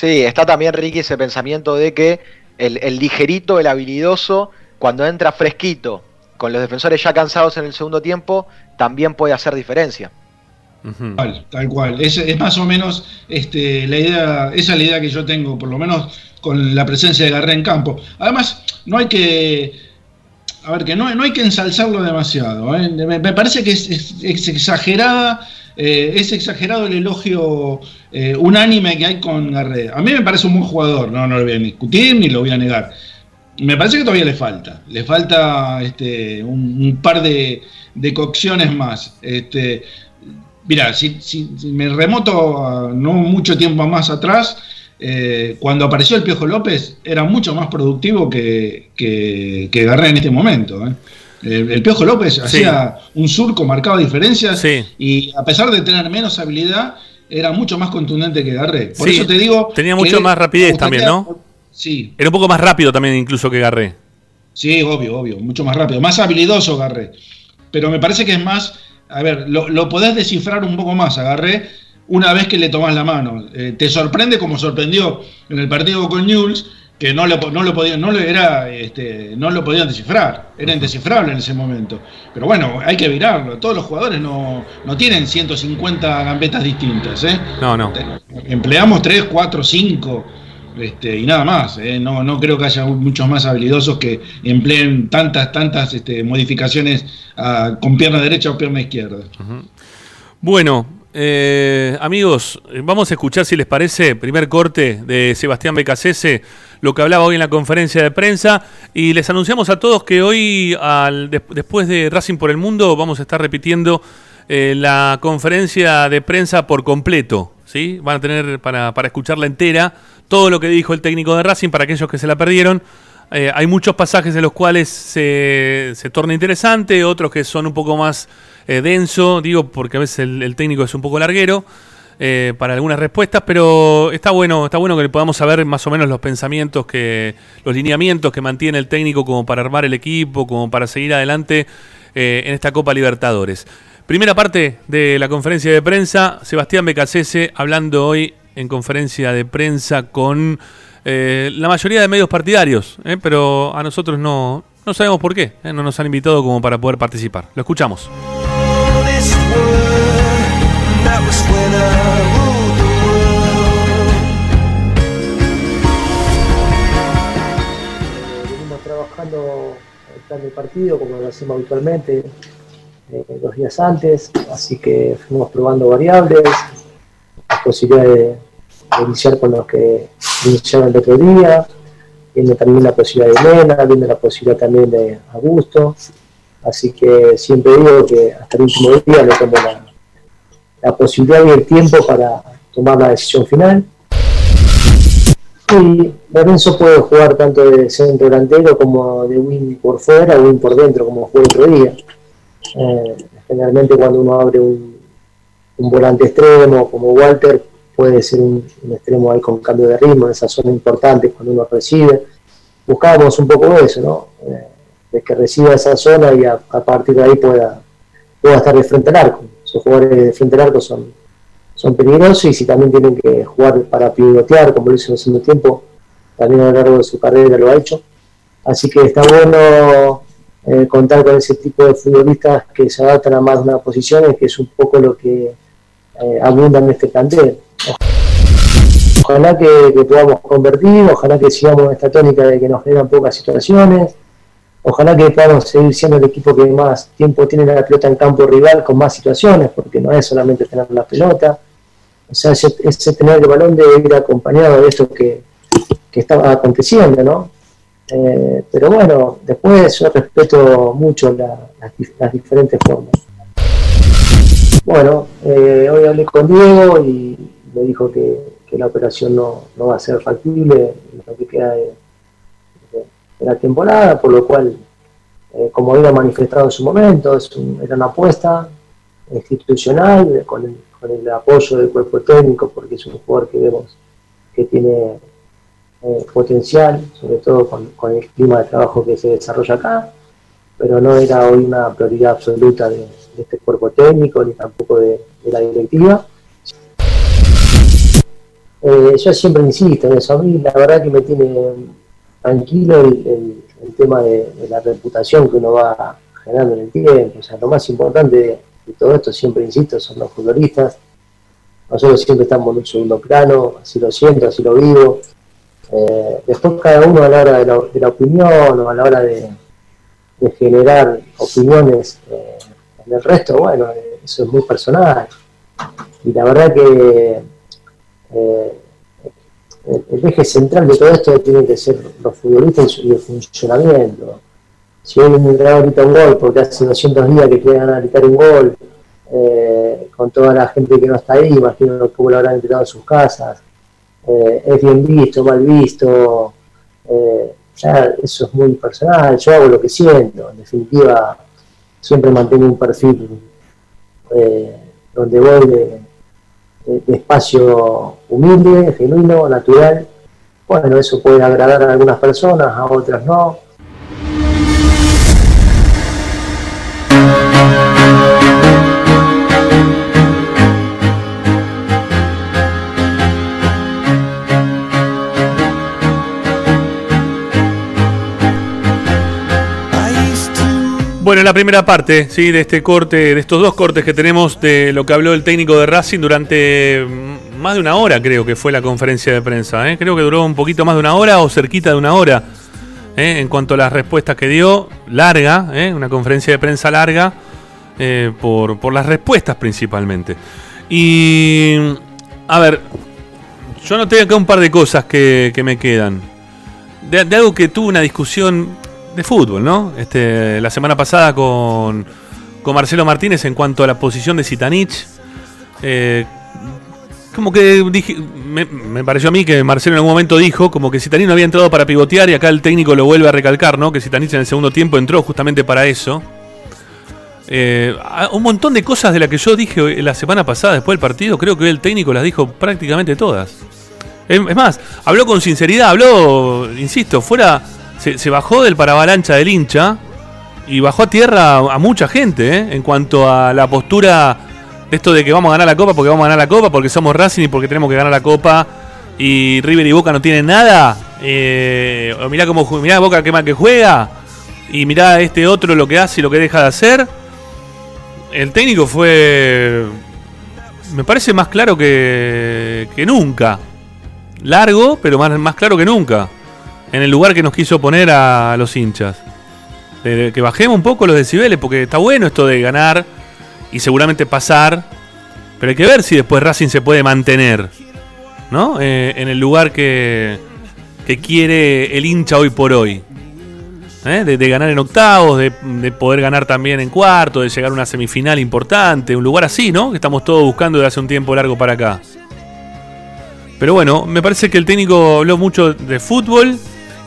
está también, Ricky, ese pensamiento de que el, el ligerito, el habilidoso, cuando entra fresquito, con los defensores ya cansados en el segundo tiempo, también puede hacer diferencia. Tal, tal cual. Es, es, más o menos este, la idea, esa es la idea que yo tengo, por lo menos con la presencia de Garré en campo. Además, no hay que. A ver, que no, no hay que ensalzarlo demasiado. ¿eh? Me, parece que es, exagerada. Eh, es exagerado el elogio eh, unánime que hay con Garré. A mí me parece un buen jugador, no, no lo voy a discutir ni lo voy a negar. Me parece que todavía le falta. Le falta este, un, par de, de, cocciones más. Este, mira, si, si, me remoto no mucho tiempo más atrás, eh, cuando apareció el Piojo López era mucho más productivo que, que, Garré en este momento. ¿eh? El, Piojo López hacía un surco, marcaba diferencias y a pesar de tener menos habilidad, era mucho más contundente que Garré. Por eso te digo. Tenía mucho más rapidez también, ¿no? Sí. Era un poco más rápido también, incluso que Garré. Sí, obvio, obvio, mucho más rápido. Más habilidoso Garré. Pero me parece que es más. A ver, lo, lo podés descifrar un poco más Garré una vez que le tomas la mano. Eh, te sorprende como sorprendió en el partido con Newell's, que no lo, no lo podían, no lo era, este, no lo podían descifrar, era indescifrable en ese momento. Pero bueno, hay que virarlo. Todos los jugadores no, no tienen 150 gambetas distintas, ¿eh? No, no. Empleamos 3, 4, 5. Este, y nada más, ¿eh? no, no creo que haya muchos más habilidosos que empleen tantas, tantas este, modificaciones con pierna derecha o pierna izquierda. Bueno, eh, amigos, vamos a escuchar si les parece, primer corte de Sebastián Becasese, lo que hablaba hoy en la conferencia de prensa. Y les anunciamos a todos que hoy, al, después de Racing por el Mundo, vamos a estar repitiendo eh, la conferencia de prensa por completo. ¿sí? Van a tener para, para escucharla entera todo lo que dijo el técnico de Racing para aquellos que se la perdieron. Eh, hay muchos pasajes en los cuales se, se torna interesante, otros que son un poco más eh, denso, digo, porque a veces el, técnico es un poco larguero eh, para algunas respuestas, pero está bueno, está bueno que podamos saber más o menos los pensamientos que, los lineamientos que mantiene el técnico como para armar el equipo, como para seguir adelante eh, en esta Copa Libertadores. Primera parte de la conferencia de prensa, Sebastián Becasese hablando hoy en conferencia de prensa con la mayoría de medios partidarios, pero a nosotros no, no sabemos por qué, no nos han invitado como para poder participar. Lo escuchamos. Venimos trabajando el plan de partido como lo hacemos habitualmente eh, dos días antes, así que fuimos probando variables, la posibilidad de, iniciar con los que iniciaron el otro día, viendo también la posibilidad de Elena, viendo la posibilidad también de Augusto, Así que siempre digo que hasta el último día le tomo la posibilidad y el tiempo para tomar la decisión final. Y Lorenzo puede jugar tanto de centro delantero como de win por fuera win por dentro, como jugó otro día. Eh, generalmente cuando uno abre un, volante extremo como Walter, puede ser un, extremo ahí con cambio de ritmo en esa zona importante cuando uno recibe. Buscábamos un poco eso, ¿no? Eh, de que reciba esa zona y a, partir de ahí pueda, pueda estar de frente al arco. Esos jugadores de frente al arco son son peligrosos y si también tienen que jugar para pivotear, como lo hizo en el tiempo, también a lo largo de su carrera lo ha hecho. Así que está bueno eh, contar con ese tipo de futbolistas que se adaptan a más de una posición, que es un poco lo que eh, abunda en este plantel. Ojalá que, podamos convertir, ojalá que sigamos esta tónica de que nos generan pocas situaciones, ojalá que podamos seguir siendo el equipo que más tiempo tiene la pelota en campo rival con más situaciones, porque no es solamente tener la pelota, o sea, ese, tener el balón debe ir acompañado de esto que, que estaba aconteciendo, ¿no? Eh, pero bueno, después yo respeto mucho las, diferentes formas. Bueno, eh, hoy hablé con Diego y me dijo que, la operación no, va a ser factible en lo que queda de, la temporada, por lo cual, eh, como había manifestado en su momento, es era una apuesta institucional con el, con el apoyo del cuerpo técnico, porque es un jugador que vemos que tiene eh, potencial, sobre todo con, el clima de trabajo que se desarrolla acá, pero no era hoy una prioridad absoluta de, este cuerpo técnico ni tampoco de, la directiva. Eh, yo siempre insisto en eso, a mí la verdad que me tiene tranquilo el, tema de, de, la reputación que uno va generando en el tiempo, o sea, lo más importante y todo esto, siempre insisto, son los futbolistas. Nosotros siempre estamos en un segundo plano, así lo siento, así lo vivo. Eh, después cada uno a la hora de la, opinión o a la hora de, generar opiniones eh, en el resto, bueno, eso es muy personal. Y la verdad que eh, el, eje central de todo esto tiene que ser los futbolistas y el funcionamiento. Si hoy un grita un gol porque hace 200 días que quieren gritar un gol, eh, con toda la gente que no está ahí, imagino cómo lo habrán entrenado en sus casas, eh, es bien visto, mal visto, eh, ya eso es muy personal, yo hago lo que siento, en definitiva siempre mantengo un perfil donde voy de espacio humilde, genuino, natural, bueno, eso puede agradar a algunas personas, a otras no, Bueno, la primera parte, sí, de este corte, de estos dos cortes que tenemos de lo que habló el técnico de Racing durante mm, más de una hora, creo que fue la conferencia de prensa. ¿eh? Creo que duró un poquito más de una hora o cerquita de una hora. ¿eh? En cuanto a las respuestas que dio, larga, ¿eh? una conferencia de prensa larga, por, las respuestas principalmente. Y, a ver, yo noté acá un par de cosas que, me quedan. De, de, algo que tuvo una discusión de fútbol, ¿no? Este, la semana pasada con, con Marcelo Martínez en cuanto a la posición de Sitanich. Eh, como que dije, me, pareció a mí que Marcelo en algún momento dijo como que Sitanich no había entrado para pivotear y acá el técnico lo vuelve a recalcar, ¿no? Que Sitanich en el segundo tiempo entró justamente para eso. Eh, un montón de cosas de las que yo dije la semana pasada después del partido, creo que el técnico las dijo prácticamente todas. Es, más, habló con sinceridad, habló, insisto, fuera se, bajó del paravalancha del hincha y bajó a tierra a, mucha gente ¿eh? en cuanto a la postura de esto de que vamos a ganar la copa porque vamos a ganar la copa, porque somos Racing y porque tenemos que ganar la copa y River y Boca no tienen nada. Eh, mirá cómo mirá Boca qué mal que juega y mirá este otro lo que hace y lo que deja de hacer. El técnico fue, me parece más claro que, que nunca. Largo, pero más, más claro que nunca en el lugar que nos quiso poner a los hinchas. que bajemos un poco los decibeles, porque está bueno esto de ganar y seguramente pasar, pero hay que ver si después Racing se puede mantener, ¿no? Eh, en el lugar que, que quiere el hincha hoy por hoy. ¿eh? de, ganar en octavos, de, poder ganar también en cuarto, de llegar a una semifinal importante, un lugar así, ¿no? Que estamos todos buscando desde hace un tiempo largo para acá. Pero bueno, me parece que el técnico habló mucho de fútbol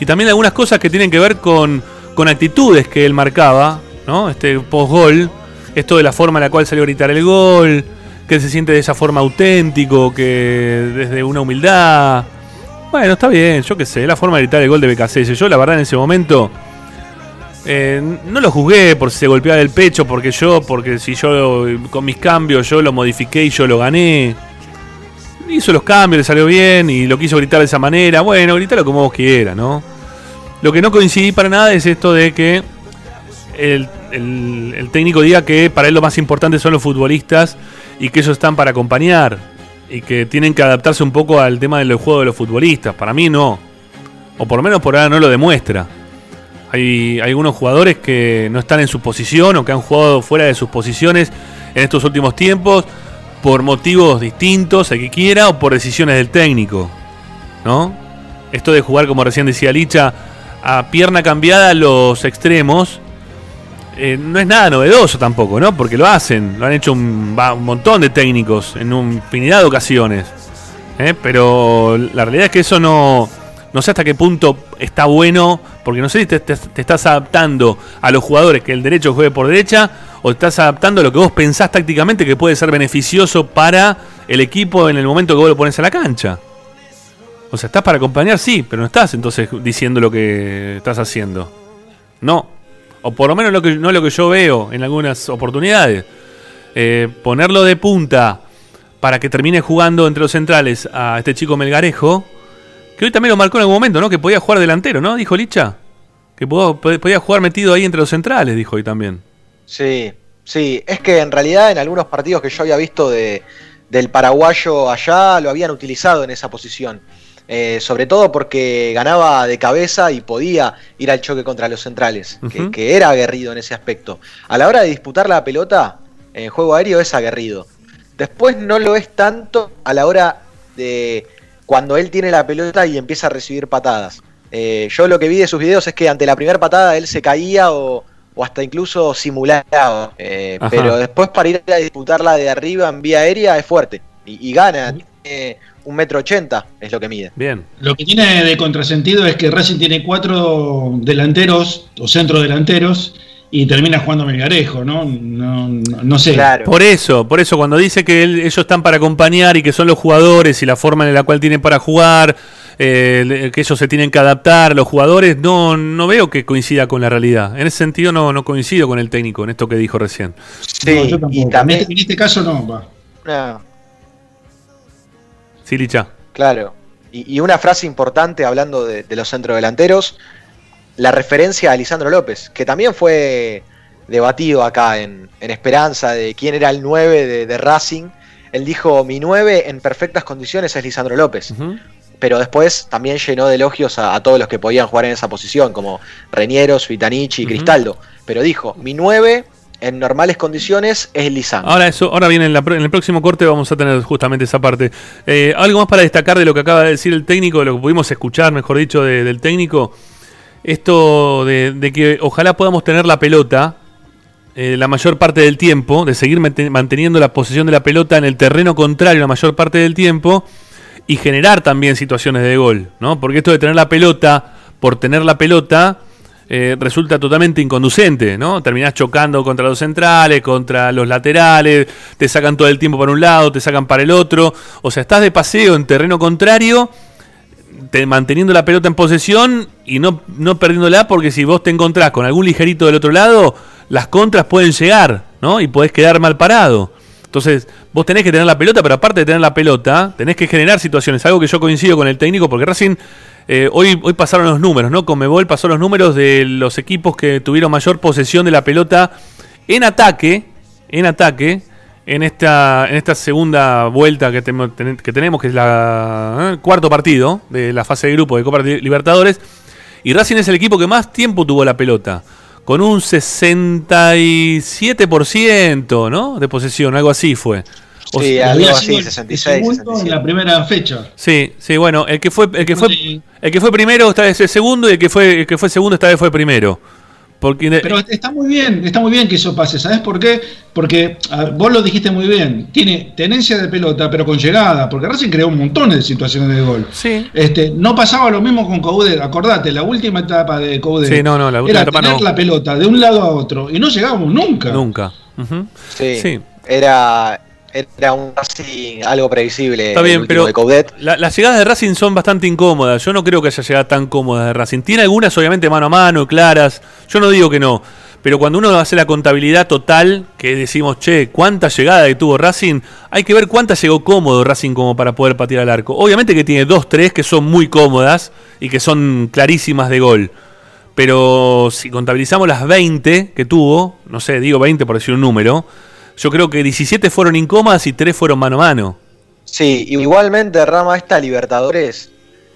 y también algunas cosas que tienen que ver con, con actitudes que él marcaba, ¿no? Este post-gol, esto de la forma en la cual salió a gritar el gol, que se siente de esa forma auténtico, que desde una humildad. Bueno, está bien, yo qué sé, la forma de gritar el gol de BKC. Yo, la verdad, en ese momento eh, no lo juzgué por si se golpeaba el pecho, porque yo, porque si yo con mis cambios yo lo modifiqué y yo lo gané. Hizo los cambios, le salió bien y lo quiso gritar de esa manera. Bueno, grítalo como vos quieras, ¿no? Lo que no coincidí para nada es esto de que el, el técnico diga que para él lo más importante son los futbolistas y que ellos están para acompañar y que tienen que adaptarse un poco al tema del juego de los futbolistas. Para mí no. O por lo menos por ahora no lo demuestra. Hay, algunos jugadores que no están en su posición o que han jugado fuera de sus posiciones en estos últimos tiempos por motivos distintos, el que quiera, o por decisiones del técnico. ¿No? Esto de jugar, como recién decía Licha, a pierna cambiada los extremos, eh, no es nada novedoso tampoco, ¿no? Porque lo hacen, lo han hecho un, montón de técnicos en una infinidad de ocasiones. ¿eh? Pero la realidad es que eso no, no sé hasta qué punto está bueno, porque no sé si te, estás adaptando a los jugadores que el derecho juegue por derecha o te estás adaptando a lo que vos pensás tácticamente que puede ser beneficioso para el equipo en el momento que vos lo pones a la cancha. O sea, estás para acompañar, sí, pero no estás entonces diciendo lo que estás haciendo. No. O por lo menos que, no lo que yo veo en algunas oportunidades. Eh, ponerlo de punta para que termine jugando entre los centrales a este chico Melgarejo que hoy también lo marcó en algún momento, ¿no? Que podía jugar delantero, ¿no? Dijo Licha. Que podía jugar metido ahí entre los centrales, dijo hoy también. Sí, sí. Es que en realidad en algunos partidos que yo había visto de, del paraguayo allá lo habían utilizado en esa posición. Eh, sobre todo porque ganaba de cabeza y podía ir al choque contra los centrales, que, que, era aguerrido en ese aspecto. A la hora de disputar la pelota, en juego aéreo es aguerrido. Después no lo es tanto a la hora de cuando él tiene la pelota y empieza a recibir patadas. Eh, yo lo que vi de sus videos es que ante la primera patada él se caía o, hasta incluso simulaba. Eh, pero después para ir a disputarla de arriba en vía aérea es fuerte y, gana. Tiene un metro ochenta es lo que mide. Bien. Lo que tiene de contrasentido es que Racing tiene cuatro delanteros o centro delanteros y termina jugando Melgarejo, ¿no? No, no, sé. Por eso, por eso, cuando dice que ellos están para acompañar y que son los jugadores y la forma en la cual tienen para jugar, eh, que ellos se tienen que adaptar, los jugadores, no, no veo que coincida con la realidad. En ese sentido no, no coincido con el técnico en esto que dijo recién. Sí, y también... En este caso no, va. Sí, Licha. Claro. Y, una frase importante hablando de, de los centrodelanteros la referencia a Lisandro López, que también fue debatido acá en, Esperanza de quién era el 9 de, Racing. Él dijo, mi 9 en perfectas condiciones es Lisandro López. Pero después también llenó de elogios a, todos los que podían jugar en esa posición, como Reñeros, Vitanichi y Cristaldo. Pero dijo, mi 9 en normales condiciones es Lisandro. Ahora eso, ahora bien, en, el próximo corte vamos a tener justamente esa parte. Eh, algo más para destacar de lo que acaba de decir el técnico, de lo que pudimos escuchar, mejor dicho, del técnico esto de, que ojalá podamos tener la pelota eh, la mayor parte del tiempo, de seguir manteniendo la posesión de la pelota en el terreno contrario la mayor parte del tiempo y generar también situaciones de gol, ¿no? Porque esto de tener la pelota por tener la pelota eh, resulta totalmente inconducente, ¿no? Terminás chocando contra los centrales, contra los laterales, te sacan todo el tiempo para un lado, te sacan para el otro, o sea, estás de paseo en terreno contrario manteniendo la pelota en posesión y no, no perdiéndola, porque si vos te encontrás con algún ligerito del otro lado, las contras pueden llegar, ¿no? Y podés quedar mal parado. Entonces, vos tenés que tener la pelota, pero aparte de tener la pelota, tenés que generar situaciones. Algo que yo coincido con el técnico, porque recién eh, hoy, hoy pasaron los números, ¿no? Conmebol pasó los números de los equipos que tuvieron mayor posesión de la pelota en ataque, en ataque, en esta, en esta segunda vuelta que, que tenemos, que es la ¿eh? cuarto partido de la fase de grupo de Copa Libertadores. Y Racing es el equipo que más tiempo tuvo la pelota, con un 67% ¿no? de posesión, algo así fue. Sí, algo así, 66, 67. en la primera fecha. Sí, sí, bueno, el que fue el que fue el que fue primero esta vez es segundo y el que fue el que fue segundo esta vez fue primero. Pero está muy bien, está muy bien que eso pase. ¿Sabes por qué? Porque vos lo dijiste muy bien. Tiene tenencia de pelota, pero con llegada. Porque Racing creó un montón de situaciones de gol. Sí. Este, no pasaba lo mismo con Coudet. Acordate, la última etapa de Coudet. Sí, no, no, la última era tener la pelota de un lado a otro. Y no llegábamos nunca. Nunca. sí. sí. Era era un Racing algo previsible. Está bien, pero las llegadas de Racing son bastante incómodas. Yo no creo que haya llegado tan cómodas de Racing. Tiene algunas, obviamente, mano a mano, claras. Yo no digo que no. Pero cuando uno hace la contabilidad total, que decimos, che, cuánta llegada que tuvo Racing, hay que ver cuánta llegó cómodo Racing como para poder patear al arco. Obviamente que tiene dos, tres que son muy cómodas y que son clarísimas de gol. Pero si contabilizamos las 20 que tuvo, no sé, digo 20 por decir un número, yo creo que 17 fueron incómodas y 3 fueron mano a mano. Sí, igualmente, Rama, esta Libertadores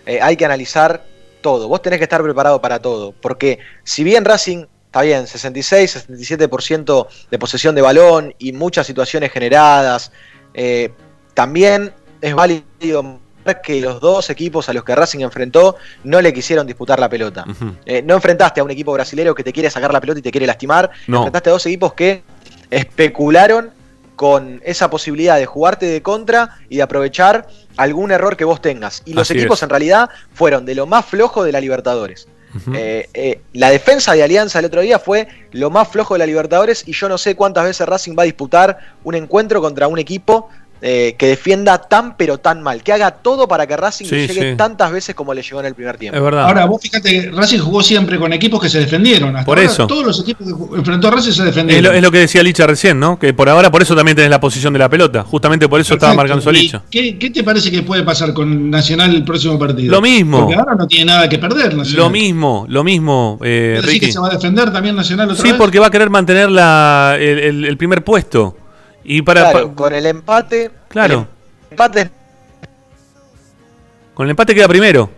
eh, hay que analizar todo. Vos tenés que estar preparado para todo. Porque si bien Racing está bien, 66, 67% de posesión de balón y muchas situaciones generadas, eh, también es válido que los dos equipos a los que Racing enfrentó no le quisieron disputar la pelota. Eh, no enfrentaste a un equipo brasilero que te quiere sacar la pelota y te quiere lastimar. Enfrentaste a dos equipos que especularon con esa posibilidad de jugarte de contra y de aprovechar algún error que vos tengas. Y los equipos en realidad fueron de lo más flojo de la Libertadores. Eh, eh, la defensa de Alianza el otro día fue lo más flojo de la Libertadores y yo no sé cuántas veces Racing va a disputar un encuentro contra un equipo eh, que defienda tan pero tan mal, que haga todo para que Racing llegue tantas veces como le llegó en el primer tiempo. Es verdad. Ahora, vos fíjate, Racing jugó siempre con equipos que se defendieron. por eso. Todos los equipos que enfrentó a Racing se defendieron. Es lo, que decía Licha recién, ¿no? Que por ahora, por eso también tenés la posición de la pelota. Justamente por eso estaba marcando su Licha. Qué, te parece que puede pasar con Nacional el próximo partido? Lo mismo. Porque ahora no tiene nada que perder. Lo mismo, lo mismo. Eh, que se va a defender también Nacional otra Sí, porque va a querer mantener la, el, primer puesto. Y para, con el empate. Claro empate. Con el empate queda primero.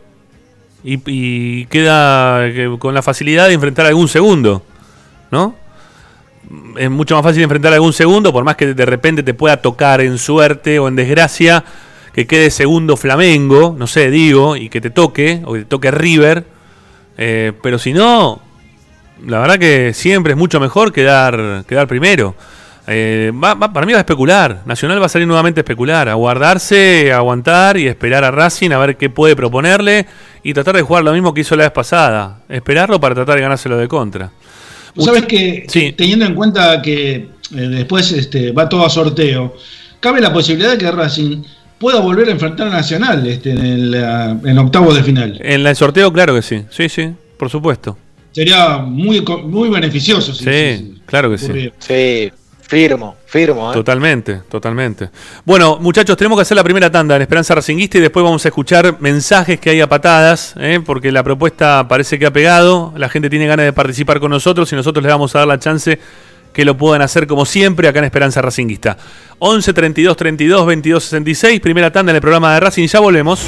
Y, queda con la facilidad de enfrentar algún segundo. ¿No? Es mucho más fácil enfrentar algún segundo, por más que de repente te pueda tocar en suerte o en desgracia que quede segundo Flamengo, no sé, digo, y que te toque, o que te toque River. Eh, pero si no, la verdad que siempre es mucho mejor quedar, quedar primero. Eh, para mí va a especular. Nacional va a salir nuevamente a especular, a guardarse, a aguantar y esperar a Racing a ver qué puede proponerle y tratar de jugar lo mismo que hizo la vez pasada. Esperarlo para tratar de ganárselo de contra. ¿Sabes que teniendo en cuenta que eh, después este, va todo a sorteo, cabe la posibilidad de que Racing pueda volver a enfrentar a Nacional este, en, el, en octavos de final? En el sorteo, claro que sí. Sí, sí, por supuesto. Sería muy, muy beneficioso. sí, claro que sí. Sí. Firmo, firmo. ¿eh? Totalmente, totalmente. Bueno, muchachos, tenemos que hacer la primera tanda en Esperanza Racinguista y después vamos a escuchar mensajes que hay a patadas, ¿eh? porque la propuesta parece que ha pegado, la gente tiene ganas de participar con nosotros y nosotros les vamos a dar la chance que lo puedan hacer como siempre acá en Esperanza Racinguista. 11 32 32 22 66, primera tanda en el programa de Racing, ya volvemos.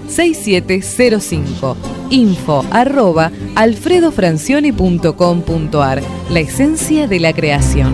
4772-6705. Info arroba alfredofrancioni.com.ar. La esencia de la creación.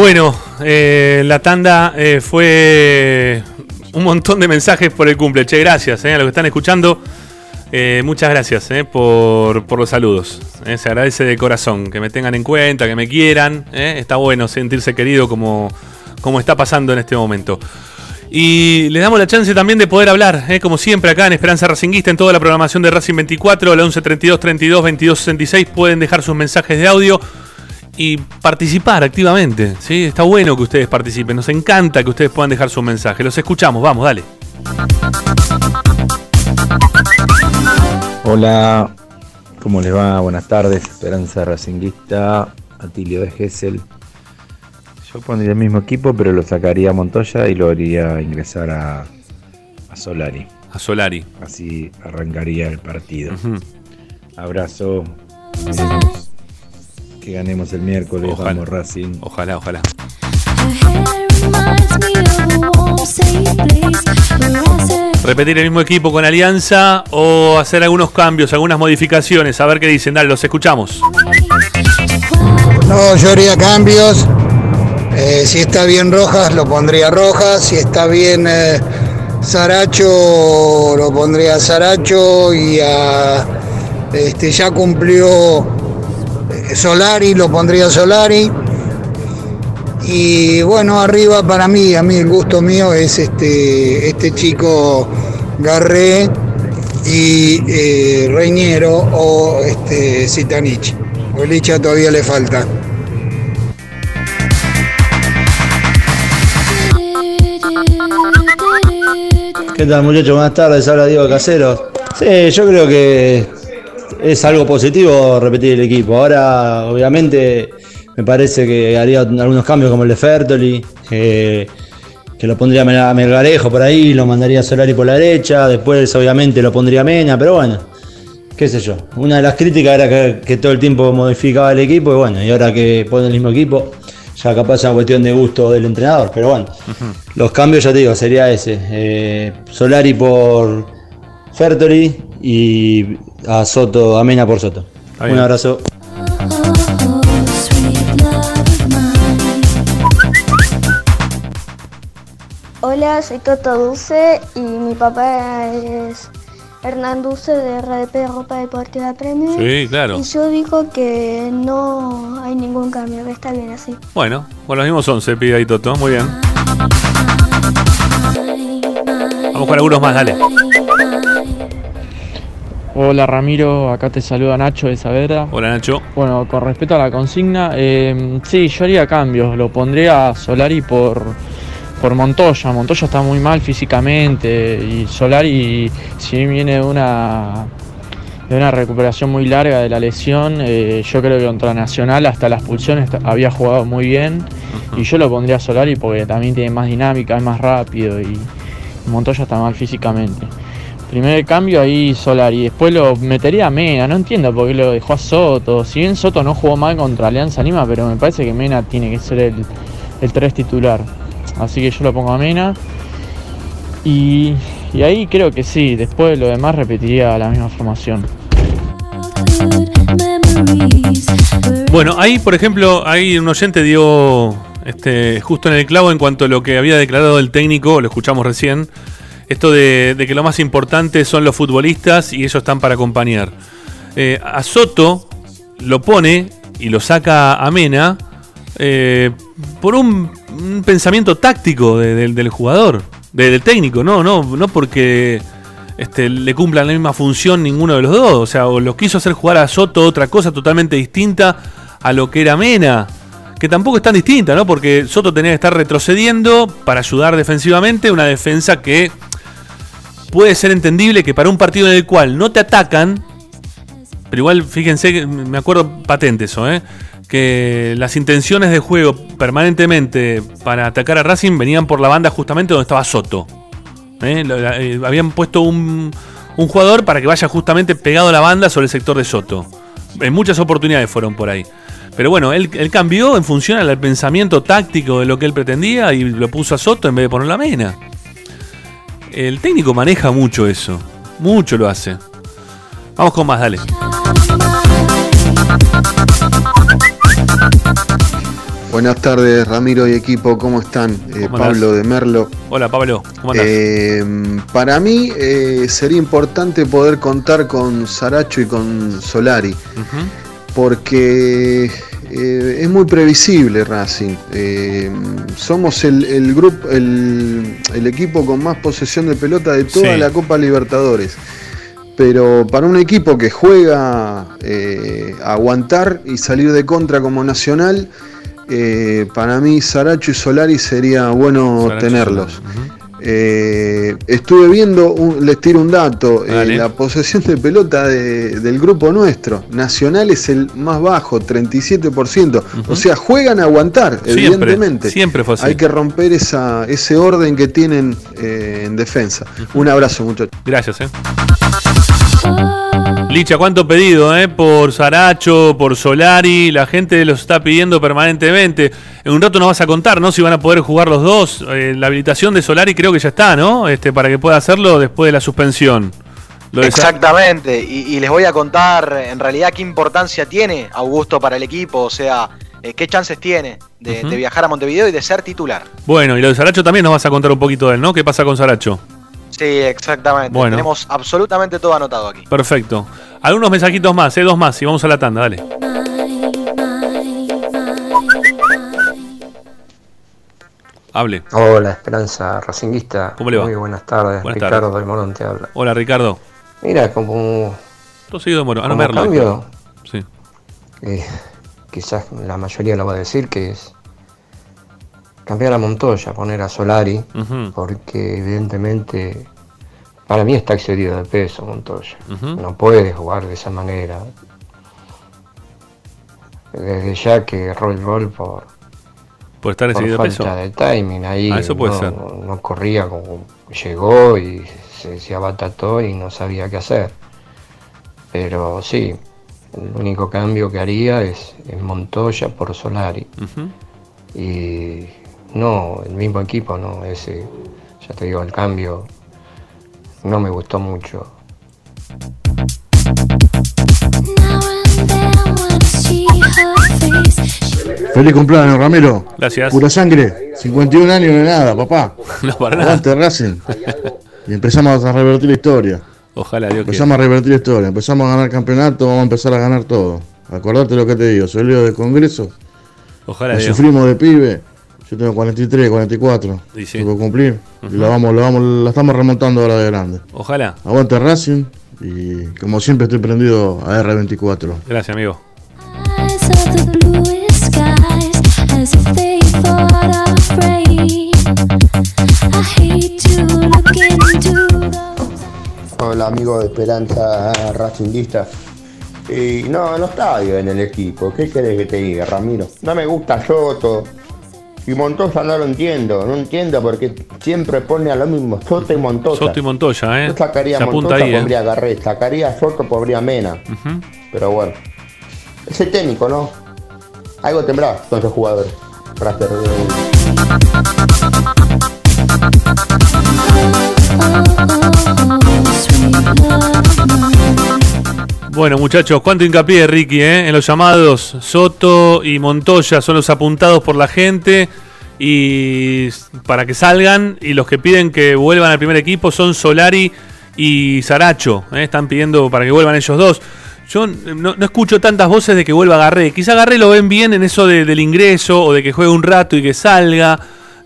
Bueno, eh, la tanda eh, fue un montón de mensajes por el cumple. Che, gracias eh, a los que están escuchando. Eh, muchas gracias por, los saludos. se agradece de corazón que me tengan en cuenta, que me quieran. Está bueno sentirse querido como, como está pasando en este momento. Y le damos la chance también de poder hablar, como siempre, acá en Esperanza Racinguista, en toda la programación de Racing 24, la 11 32 32 22 66. Pueden dejar sus mensajes de audio y participar activamente. ¿sí? Está bueno que ustedes participen. Nos encanta que ustedes puedan dejar su mensaje. Los escuchamos. Vamos, dale. Hola, ¿cómo les va? Buenas tardes, Esperanza Racinguista, Atilio de Gessel. Yo pondría el mismo equipo, pero lo sacaría a Montoya y lo haría ingresar a, a Solari. A Solari. Así arrancaría el partido. Ujú. Abrazo. Queremos que ganemos el miércoles. Ojalá. Vamos Racing. Ojalá, ojalá. Repetir el mismo equipo con Alianza o hacer algunos cambios, algunas modificaciones. A ver qué dicen. Dale, los escuchamos. No, yo haría cambios. Eh, si está bien Rojas, lo pondría Rojas. Si está bien eh, Saracho, lo pondría Saracho. Y a, este, ya cumplió Solari, lo pondría Solari. Y bueno, arriba para mí, a mí el gusto mío es este, este chico Garré y eh, Reñero o este, Zitanich. O Licha todavía le falta. ¿Qué tal muchachos? Buenas tardes, habla Diego Casero. Sí, yo creo que es algo positivo repetir el equipo. Ahora, obviamente, me parece que haría algunos cambios como el de Fertoli, que, que lo pondría a Melgarejo por ahí, lo mandaría a Solari por la derecha, después obviamente lo pondría a Mena, pero bueno, qué sé yo. Una de las críticas era que, que todo el tiempo modificaba el equipo y bueno, y ahora que pone el mismo equipo, ya capaz es una cuestión de gusto del entrenador, pero bueno. Los cambios, ya te digo, sería ese. eh, Solari por Fertoli y a Soto, a Mena por Soto. Un abrazo. Hola, soy Toto Dulce y mi papá es Hernán Dulce de RDP Ropa Deportiva Premium. Sí, claro. Y yo digo que no hay ningún cambio, que está bien así. Bueno, con los mismos 11 pide ahí Toto. Muy bien. Vamos con algunos más, dale. Hola Ramiro, acá te saluda Nacho de Saavedra. Hola Nacho. Bueno, con respecto a la consigna, eh, sí, yo haría cambios. Lo pondría a Solari por, por Montoya. Montoya está muy mal físicamente y Solari, si viene de una, de una recuperación muy larga de la lesión, eh, yo creo que contra Nacional hasta la expulsión est- había jugado muy bien. Y yo lo pondría a Solari porque también tiene más dinámica, es más rápido y Montoya está mal físicamente. Primer cambio ahí Solari, después lo metería a Mena, no entiendo por qué lo dejó a Soto. Si bien Soto no jugó mal contra Alianza Lima, pero me parece que Mena tiene que ser el, el 3 titular. Así que yo lo pongo a Mena. Y, ahí creo que sí, después lo demás repetiría la misma formación. Bueno, ahí, por ejemplo, ahí un oyente dio este, justo en el clavo en cuanto a lo que había declarado el técnico, lo escuchamos recién, esto de, que lo más importante son los futbolistas y ellos están para acompañar. Eh, a Soto lo pone y lo saca a Mena eh, por un, pensamiento táctico de- del- jugador, de- del técnico, no, no, no porque este, le cumplan la misma función ninguno de los dos. O sea, o lo quiso hacer jugar a Soto otra cosa totalmente distinta a lo que era Mena. Que tampoco es tan distinta, ¿no? Porque Soto tenía que estar retrocediendo para ayudar defensivamente. Una defensa que puede ser entendible que para un partido en el cual no te atacan. Pero igual, fíjense, que me acuerdo patente eso, ¿eh? Que las intenciones de juego permanentemente para atacar a Racing venían por la banda justamente donde estaba Soto. ¿eh? Eh, habían puesto un, un jugador para que vaya justamente pegado a la banda sobre el sector de Soto. En muchas oportunidades fueron por ahí. Pero bueno, él, él cambió en función al pensamiento táctico de lo que él pretendía y lo puso a Soto en vez de ponerlo a Mena. El técnico maneja mucho eso. Mucho lo hace. Vamos con más, dale. Buenas tardes, Ramiro y equipo, ¿cómo están? Eh, ¿Cómo Pablo de Merlo. Hola, Pablo. ¿Cómo andás? Eh, para mí eh, sería importante poder contar con Saracho y con Solari, porque eh, es muy previsible Racing. Eh, somos el, el grupo, el, el equipo con más posesión de pelota de toda Sí. la Copa Libertadores. Pero para un equipo que juega eh, a aguantar y salir de contra como Nacional, eh, para mí Saracho y Solari sería bueno Saracho tenerlos. Eh, estuve viendo, un- les tiro un dato, eh, la posesión de pelota de- del grupo nuestro, Nacional es el más bajo, 37%. O sea, juegan a aguantar, Siempre, evidentemente. siempre fue así. Hay que romper esa, ese orden que tienen eh, en defensa. Un abrazo, muchachos. Gracias, eh. Licha, ¿cuánto pedido, eh? Por Saracho, por Solari. La gente los está pidiendo permanentemente. En un rato nos vas a contar, ¿no? Si van a poder jugar los dos. Eh, la habilitación de Solari creo que ya está, ¿no? Este, para que pueda hacerlo después de la suspensión. Lo Exactamente, y, y les voy a contar en realidad qué importancia tiene Augusto para el equipo, o sea, eh, qué chances tiene de, de viajar a Montevideo y de ser titular. Bueno, y lo de Saracho también nos vas a contar un poquito de él, ¿no? ¿Qué pasa con Saracho? Sí, exactamente. Bueno. Tenemos absolutamente todo anotado aquí. Perfecto. Algunos mensajitos más, ¿eh? Dos más y vamos a la tanda, dale. Hable. Hola, Esperanza Racinguista. ¿Cómo le va? Muy buenas tardes. Buenas Ricardo tardes. del Morón te habla. Hola, Ricardo. Mira, como, Todo seguido de Moro. Ah, no, Merlo. cambio, Sí. eh, quizás la mayoría lo va a decir, que es cambiar a Montoya, poner a Solari, porque evidentemente para mí está excedido de peso Montoya. No puede jugar de esa manera. Desde ya que erró el gol por, Por estar por excedido de falta peso. de timing ahí Ah, eso puede no, ser. no corría como llegó y se, se abatató y no sabía qué hacer pero sí el único cambio que haría es, es Montoya por Solari y no el mismo equipo no ese ya te digo el cambio no me gustó mucho Feliz cumpleaños, Ramiro. Gracias. Pura sangre. 51 años de nada, papá. No para nada. Aguante Racing. Y empezamos a revertir la historia. Ojalá Dios Empezamos a revertir la historia. Empezamos a ganar campeonato, vamos a empezar a ganar todo. Acordate lo que te digo. Soy lío de congreso. Ojalá Dios. sufrimos de pibe. Yo tengo 43, 44. Y sí. Tengo que cumplir. Y la, vamos, la, vamos, la estamos remontando ahora de grande. Ojalá. Aguante Racing. Y como siempre estoy prendido a R24. Gracias, amigo. Hola amigo de Esperanza Racinguista. Y no, no está bien el equipo. ¿Qué querés que te diga, Ramiro? No me gusta Soto. Y Montoya no lo entiendo. No entiendo porque siempre pone a lo mismo. Soto y Montoya. Soto y Montoya, ¿eh? Yo sacaría Se apunta Montoya, ahí, ¿eh? pondría a Garré. Sacaría a Soto, pondría Mena. Pero bueno. Es el técnico, ¿no? Algo tendrá con esos jugadores. Para hacer... Bueno, muchachos, cuánto hincapié, Ricky, ¿eh? en los llamados. Soto y Montoya son los apuntados por la gente y para que salgan. Y los que piden que vuelvan al primer equipo son Solari y Saracho. ¿eh? Están pidiendo para que vuelvan ellos dos. Yo no, escucho tantas voces de que vuelva Garré. Quizá Garré lo ven bien en eso de- del ingreso o de que juegue un rato y que salga.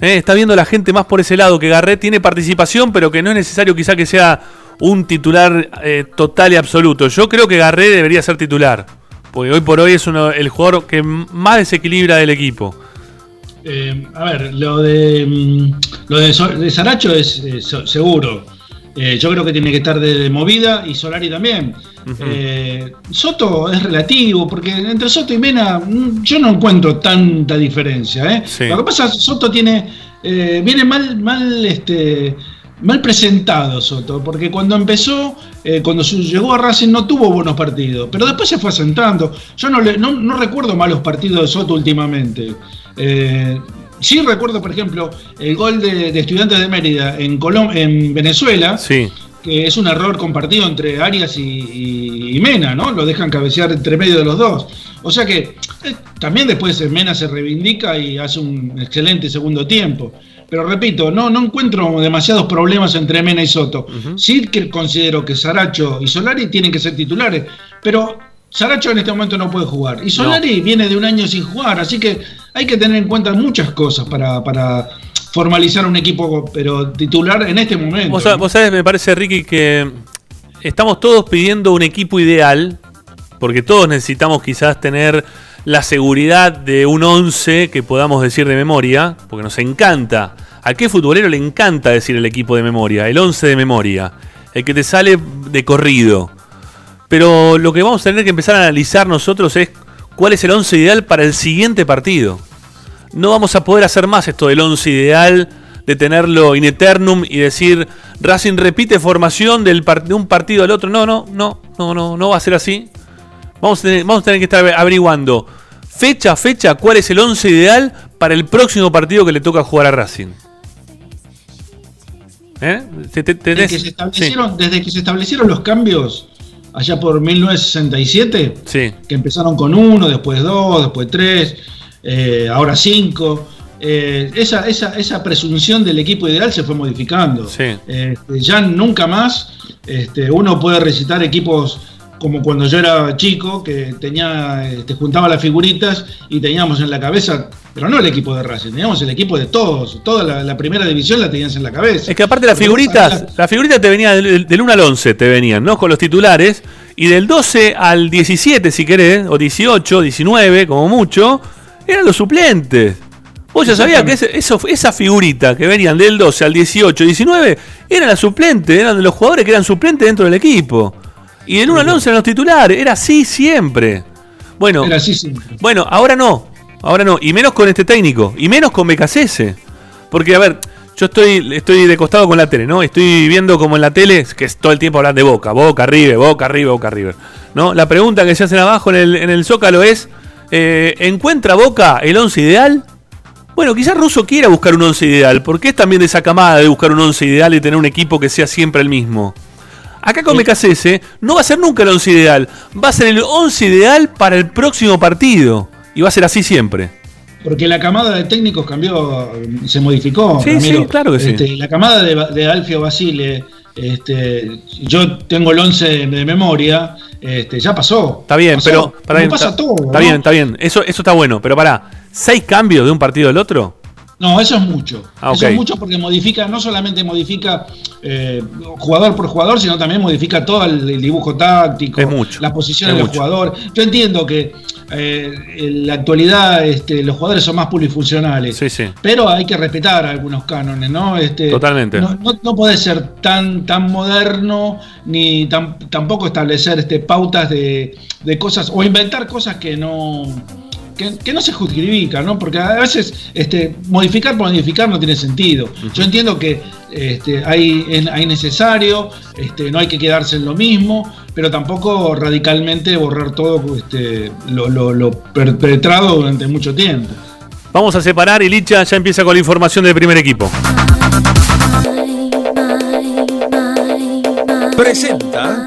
¿eh? Está viendo la gente más por ese lado, que Garré tiene participación, pero que no es necesario quizá que sea un titular eh, total y absoluto. Yo creo que Garré debería ser titular, porque hoy por hoy es uno, el jugador que más desequilibra del equipo. Eh, a ver, lo de mm, lo de, So- de Saracho es eh, so- seguro. Eh, yo creo que tiene que estar de, de movida y Solari también. Soto es relativo, porque entre Soto y Mena mm, yo no encuentro tanta diferencia. Sí. Lo que pasa es que Soto tiene, viene mal, mal, este, mal presentado Soto, porque cuando empezó, eh, cuando llegó a Racing no tuvo buenos partidos, pero después se fue asentando. Yo no, le- no, no recuerdo malos partidos de Soto últimamente. Eh, sí recuerdo, por ejemplo, el gol de, de Estudiantes de Mérida en, Colom en Venezuela, Sí. que es un error compartido entre Arias y, y- y Mena, ¿no? Lo dejan cabecear entre medio de los dos. O sea que eh, también después Mena se reivindica y hace un excelente segundo tiempo. Pero repito, no, no encuentro demasiados problemas entre Mena y Soto. Sí que considero que Saracho y Solari tienen que ser titulares, pero Saracho en este momento no puede jugar. Y Solari viene de un año sin jugar, así que hay que tener en cuenta muchas cosas para, para formalizar un equipo, pero titular en este momento. Vos, sab- vos sabés, me parece, Ricky, que estamos todos pidiendo un equipo ideal, porque todos necesitamos quizás tener la seguridad de un 11 que podamos decir de memoria, porque nos encanta. ¿A qué futbolero le encanta decir el equipo de memoria? El 11 de memoria. El que te sale de corrido. Pero lo que vamos a tener que empezar a analizar nosotros es cuál es el 11 ideal para el siguiente partido. No vamos a poder hacer más esto del 11 ideal, de tenerlo in eternum y decir Racing repite formación de un partido al otro. No, no, no, no, no, no va a ser así. Vamos a tener, vamos a tener que estar averiguando fecha a fecha cuál es el 11 ideal para el próximo partido que le toca jugar a Racing. ¿Eh? Te- te- Desde que, se establecieron, desde que se establecieron los cambios, allá por 1967, Sí. que empezaron con uno, después dos, después tres, eh, ahora cinco, eh, esa, esa, esa presunción del equipo ideal se fue modificando. Sí. Este, ya nunca más este, uno puede recitar equipos como cuando yo era chico, que tenía, este, juntaba las figuritas y teníamos en la cabeza, pero no el equipo de Racing, teníamos el equipo de todos, toda la, la primera división la tenías en la cabeza. Es que aparte las figuritas, las figuritas te venían del, del 1 al 11, te venían, ¿no? Con los titulares. Y del 12 al 17, si querés, o 18, 19, como mucho, eran los suplentes. Vos ya sabías que ese- eso, esa figurita que venían del 12 al 18, 19, eran las suplentes, eran de los jugadores que eran suplentes dentro del equipo. Y del 1 al 11 eran los titulares, era así siempre. Bueno, Era así siempre. bueno, ahora no. Ahora no. Y menos con este técnico. Y menos con BKCS. Porque, a ver, yo estoy, estoy de costado con la tele, ¿no? Estoy viendo como en la tele, que es todo el tiempo hablan de Boca. Boca, River, Boca, River, Boca, River. ¿No? La pregunta que se hacen abajo en el, en el Zócalo es, eh, ¿encuentra Boca el 11 ideal? Bueno, quizás Russo quiera buscar un 11 ideal, porque es también de esa camada de buscar un 11 ideal y tener un equipo que sea siempre el mismo. Acá con BKCS no va a ser nunca el 11 ideal, va a ser el 11 ideal para el próximo partido. Y va a ser así siempre. porque la camada de técnicos cambió, se modificó. Sí, sí, claro que sí. Este, la camada de, de Alfio Basile, este, yo tengo el 11 de memoria, este, ya pasó. Está bien, Pasó. pero. Como pasa todo. Está ¿no? bien, está bien. Eso, eso está bueno, pero pará. ¿Seis cambios de un partido al otro? No, eso es mucho. Ah, Eso es mucho porque modifica, no solamente modifica eh, jugador por jugador, sino también modifica todo el, el dibujo táctico, Es mucho, las posiciones es del mucho. jugador. Yo entiendo que eh, en la actualidad este, los jugadores son más polifuncionales, Sí, sí. pero hay que respetar algunos cánones, ¿no? Este, Totalmente. No, no, no podés ser tan, tan moderno ni tan- tampoco establecer este, pautas de, de cosas o inventar cosas que no que, que no se justifican, ¿no? Porque a veces este, modificar por modificar no tiene sentido. Yo entiendo que este, hay, es- hay necesario, este, no hay que quedarse en lo mismo, pero tampoco radicalmente borrar todo este, lo, lo- lo perpetrado durante mucho tiempo. Vamos a separar y Licha ya empieza con la información del primer equipo. Presenta.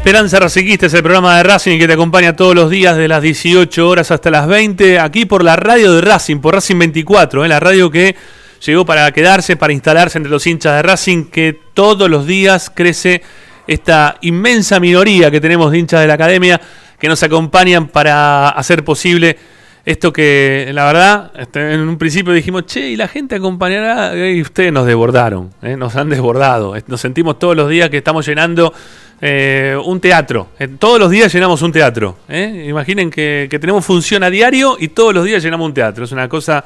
Esperanza Racinguista es el programa de Racing que te acompaña todos los días de las 18 horas hasta las 20, aquí por la radio de Racing, por Racing 24, ¿eh? la radio que llegó para quedarse, para instalarse entre los hinchas de Racing, que todos los días crece esta inmensa minoría que tenemos de hinchas de la academia que nos acompañan para hacer posible esto que, la verdad, este, en un principio dijimos, che, y la gente acompañará, y ustedes nos desbordaron, ¿eh? nos han desbordado. Nos sentimos todos los días que estamos llenando eh, un teatro. Eh, todos los días llenamos un teatro. ¿eh? Imaginen que, tenemos función a diario y todos los días llenamos un teatro. Es una cosa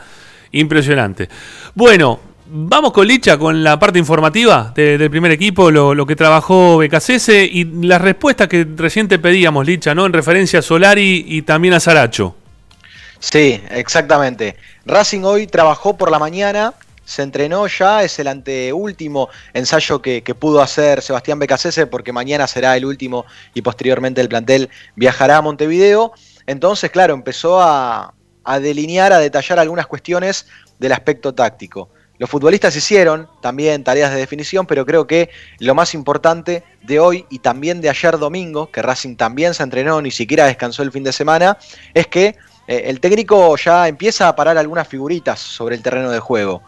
impresionante. Bueno, vamos con Licha, con la parte informativa de- del primer equipo, lo, que trabajó BKCS y las respuestas que recién te pedíamos, Licha, ¿no? En referencia a Solari y también a Saracho. Sí, exactamente. Racing hoy trabajó por la mañana, se entrenó ya, es el anteúltimo ensayo que, pudo hacer Sebastián Becasese porque mañana será el último y posteriormente el plantel viajará a Montevideo. Entonces, claro, empezó a, a delinear, a detallar algunas cuestiones del aspecto táctico. Los futbolistas hicieron también tareas de definición, pero creo que lo más importante de hoy y también de ayer domingo, que Racing también se entrenó, ni siquiera descansó el fin de semana, es que eh, el técnico ya empieza a parar algunas figuritas sobre el terreno de juego.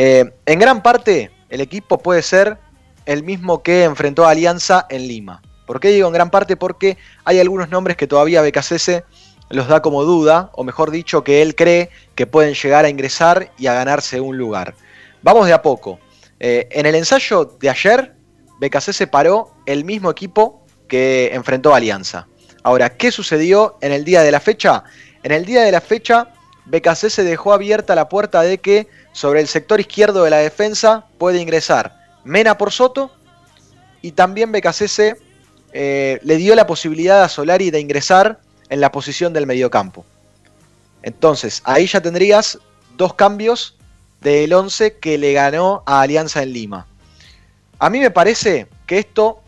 Eh, en gran parte, el equipo puede ser el mismo que enfrentó a Alianza en Lima. ¿Por qué digo en gran parte? Porque hay algunos nombres que todavía Becasese los da como duda, o mejor dicho, que él cree que pueden llegar a ingresar y a ganarse un lugar. Vamos de a poco. Eh, en el ensayo de ayer, Becasese paró el mismo equipo que enfrentó a Alianza. Ahora, ¿qué sucedió en el día de la fecha? En el día de la fecha, Becasese dejó abierta la puerta de que sobre el sector izquierdo de la defensa puede ingresar Mena por Soto y también Becasese eh, le dio la posibilidad a Solari de ingresar en la posición del mediocampo. Entonces, ahí ya tendrías dos cambios del 11 que le ganó a Alianza en Lima. A mí me parece que esto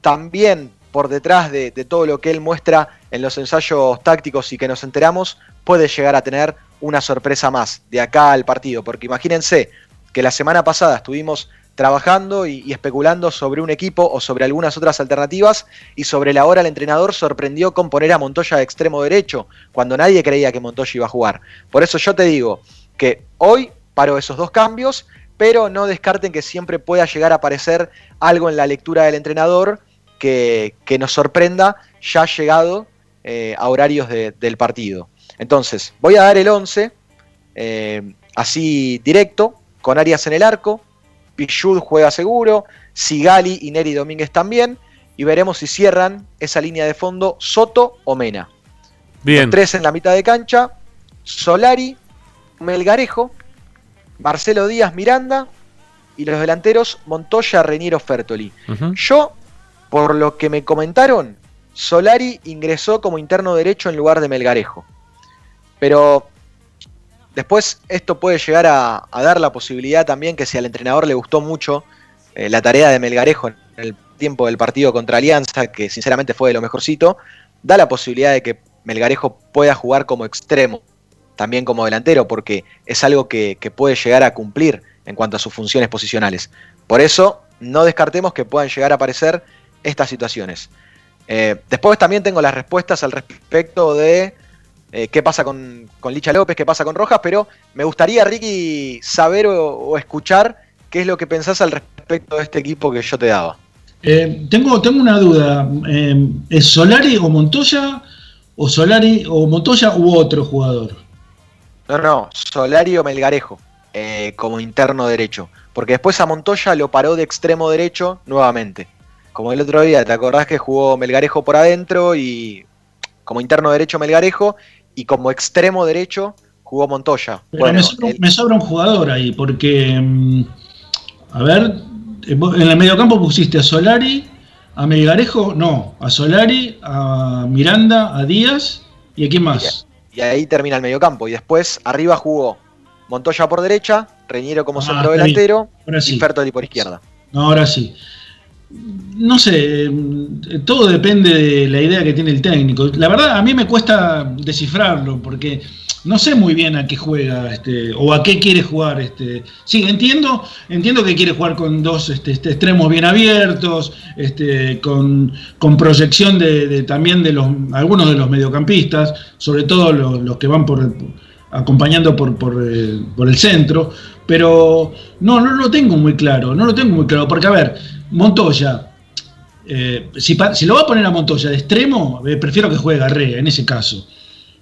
también por detrás de, de todo lo que él muestra en los ensayos tácticos y que nos enteramos, puede llegar a tener una sorpresa más de acá al partido. Porque imagínense que la semana pasada estuvimos trabajando y, especulando sobre un equipo o sobre algunas otras alternativas y sobre la hora el entrenador sorprendió con poner a Montoya de extremo derecho cuando nadie creía que Montoya iba a jugar. Por eso yo te digo que hoy paro esos dos cambios, pero no descarten que siempre pueda llegar a aparecer algo en la lectura del entrenador que, que nos sorprenda ya llegado eh, a horarios de- del partido. Entonces, voy a dar el 11 eh, así directo, con Arias en el arco, Pichud juega seguro, Sigali y Neri Domínguez también, y veremos si cierran esa línea de fondo Soto o Mena. Bien. Los tres en la mitad de cancha, Solari, Melgarejo, Marcelo Díaz Miranda y los delanteros Montoya, Reniero, Fertoli. Yo, por lo que me comentaron, Solari ingresó como interno derecho en lugar de Melgarejo. Pero después esto puede llegar a, dar la posibilidad también que si al entrenador le gustó mucho eh, la tarea de Melgarejo en el tiempo del partido contra Alianza, que sinceramente fue de lo mejorcito, da la posibilidad de que Melgarejo pueda jugar como extremo, también como delantero, porque es algo que, que puede llegar a cumplir en cuanto a sus funciones posicionales. Por eso, no descartemos que puedan llegar a aparecer estas situaciones. Eh, después también tengo las respuestas al respecto de eh, qué pasa con, con Licha López, qué pasa con Rojas, pero me gustaría, Ricky, saber o, o escuchar qué es lo que pensás al respecto de este equipo que yo te daba. Eh, tengo, tengo una duda. Eh, ¿Es Solari o Montoya? ¿O Solari o Montoya u otro jugador? No, no, Solari o Melgarejo, eh, como interno derecho. Porque después a Montoya lo paró de extremo derecho nuevamente. Como el otro día, ¿te acordás que jugó Melgarejo por adentro y como interno derecho Melgarejo y como extremo derecho jugó Montoya? Pero Bueno, me, sobra, el- me sobra un jugador ahí, porque. mm, A ver, eh, en el mediocampo pusiste a Solari, a Melgarejo, no, a Solari, a Miranda, a Díaz y a quién más. y ahí termina el mediocampo. Y después arriba jugó Montoya por derecha, Reñero como Ah, centro delantero sí. y Fertoli por izquierda. No, ahora sí. No sé, todo depende de la idea que tiene el técnico. La verdad, a mí me cuesta descifrarlo porque no sé muy bien a qué juega este, o a qué quiere jugar. Este. Sí, entiendo, entiendo que quiere jugar con dos este, este, extremos bien abiertos, este, con, con proyección de, de- también de los algunos de los mediocampistas, sobre todo los, los que van por, acompañando por, por, eh, por el centro, pero no, no lo tengo muy claro, no lo tengo muy claro, porque a ver, Montoya, eh, si, lo va a poner a Montoya de extremo, eh, prefiero que juegue Garrea en ese caso.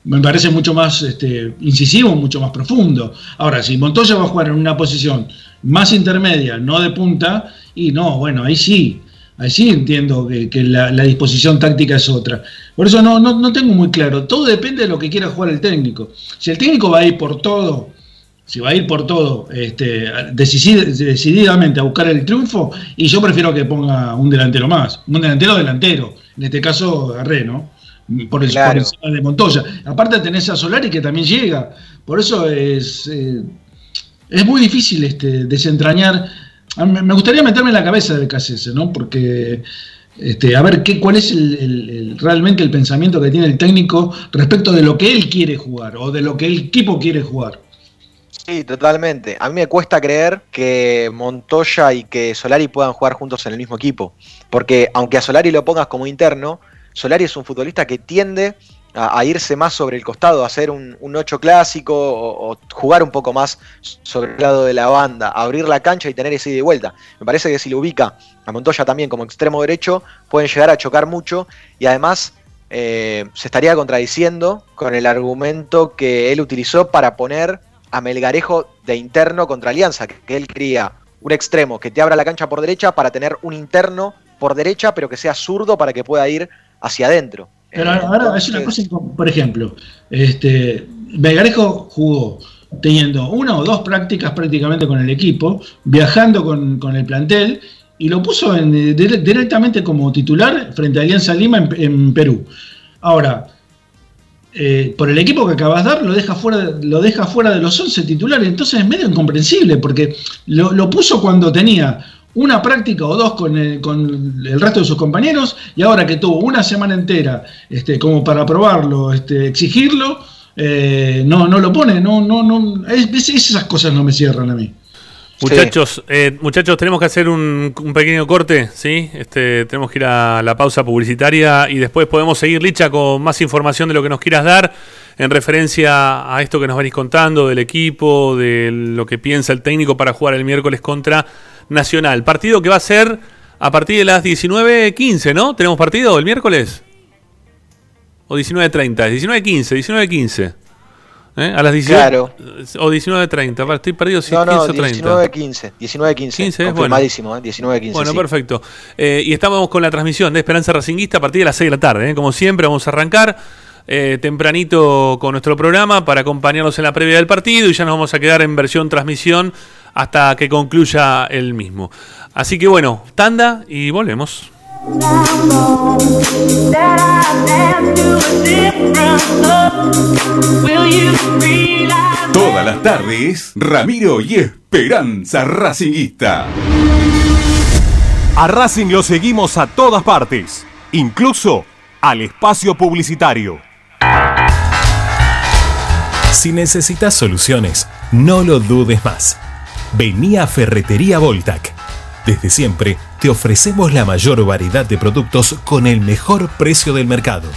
Me parece mucho más este, incisivo, mucho más profundo. Ahora, si Montoya va a jugar en una posición más intermedia, no de punta, y no, bueno, ahí sí, ahí sí entiendo que, que la, la disposición táctica es otra. Por eso no, no, no tengo muy claro. Todo depende de lo que quiera jugar el técnico. Si el técnico va a ir por todo, si va a ir por todo este, decisi- decididamente a buscar el triunfo, y yo prefiero que ponga un delantero más, un delantero delantero, en este caso Garré, ¿no? Por, el, Claro. por de Montoya. Aparte tenés a Solari que también llega, por eso es, eh, es muy difícil este, desentrañar. Me gustaría meterme en la cabeza de Cassese, ¿no? Porque este, a ver qué, cuál es el- el- el- realmente el pensamiento que tiene el técnico respecto de lo que él quiere jugar o de lo que el equipo quiere jugar. Sí, totalmente. A mí me cuesta creer que Montoya y que Solari puedan jugar juntos en el mismo equipo. Porque aunque a Solari lo pongas como interno, Solari es un futbolista que tiende a, irse más sobre el costado, a hacer un, un 8 clásico o, o jugar un poco más sobre el lado de la banda, abrir la cancha y tener ese ida y vuelta. Me parece que si lo ubica a Montoya también como extremo derecho, pueden llegar a chocar mucho y además eh, se estaría contradiciendo con el argumento que él utilizó para poner a Melgarejo de interno contra Alianza, que, que él quería un extremo que te abra la cancha por derecha para tener un interno por derecha, pero que sea zurdo para que pueda ir hacia adentro. Pero ahora es una cosa, por ejemplo, este, Melgarejo jugó teniendo una o dos prácticas prácticamente con el equipo, viajando con, con el plantel y lo puso en, eh, dire- directamente como titular frente a Alianza Lima en, en Perú. Ahora, eh, por el equipo que acabas de dar, lo deja fuera, lo deja fuera de los 11 titulares. Entonces es medio incomprensible, porque lo, puso cuando tenía una práctica o dos con el, con el resto de sus compañeros, y ahora que tuvo una semana entera este, como para probarlo, este, exigirlo, eh, no, no lo pone. No, no, no, es- es- esas cosas no me cierran a mí. Muchachos, eh, muchachos, tenemos que hacer un, un pequeño corte, ¿sí? Este, tenemos que ir a la pausa publicitaria y después podemos seguir, Licha, con más información de lo que nos quieras dar en referencia a esto que nos venís contando del equipo, de lo que piensa el técnico para jugar el miércoles contra Nacional. Partido que va a ser a partir de las 19.15, ¿no? ¿Tenemos partido el miércoles? ¿O 19.30? 19.15, 19.15. ¿Eh? A las 19 Claro. o 19.30. Para, Estoy perdido si No, es 15 no, o 30. 19-15. 19-15. 15, bueno. Confirmadísimo, ¿eh? 19-15. Bueno, sí. perfecto. Eh, y estamos con la transmisión de Esperanza Racinguista a partir de las 6 de la tarde. ¿eh? Como siempre, vamos a arrancar eh, tempranito con nuestro programa para acompañarnos en la previa del partido y ya nos vamos a quedar en versión transmisión hasta que concluya el mismo. Así que bueno, tanda y volvemos. Todas las tardes, Ramiro y Esperanza Racinguista. A Racing lo seguimos a todas partes, incluso al espacio publicitario. Si necesitas soluciones, no lo dudes más. Vení a Ferretería Voltac. Desde siempre te ofrecemos la mayor variedad de productos con el mejor precio del mercado.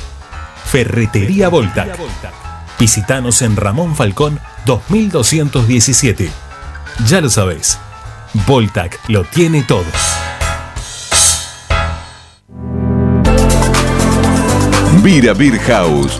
Ferretería Voltac. Visítanos en Ramón Falcón 2217. Ya lo sabés, Voltac lo tiene todo. Vira Beer House.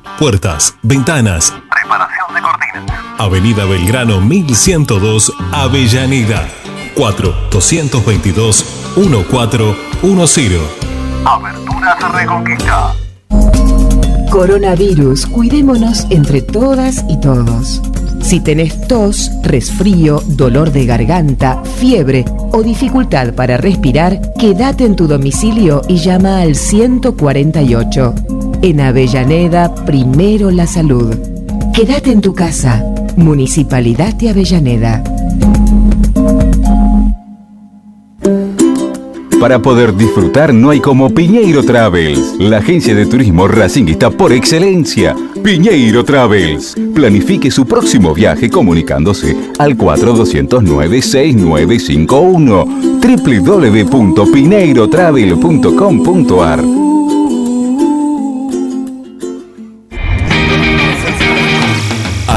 Puertas, ventanas. Preparación de cortinas. Avenida Belgrano 1102, Avellaneda. 4 222 1410. Aberturas Reconquista. Coronavirus, cuidémonos entre todas y todos. Si tenés tos, resfrío, dolor de garganta, fiebre o dificultad para respirar, quédate en tu domicilio y llama al 148. En Avellaneda, primero la salud. Quédate en tu casa. Municipalidad de Avellaneda. Para poder disfrutar no hay como Piñeiro Travels, la agencia de turismo racinguista por excelencia. Piñeiro Travels. Planifique su próximo viaje comunicándose al 4209-6951 www.pineirotravel.com.ar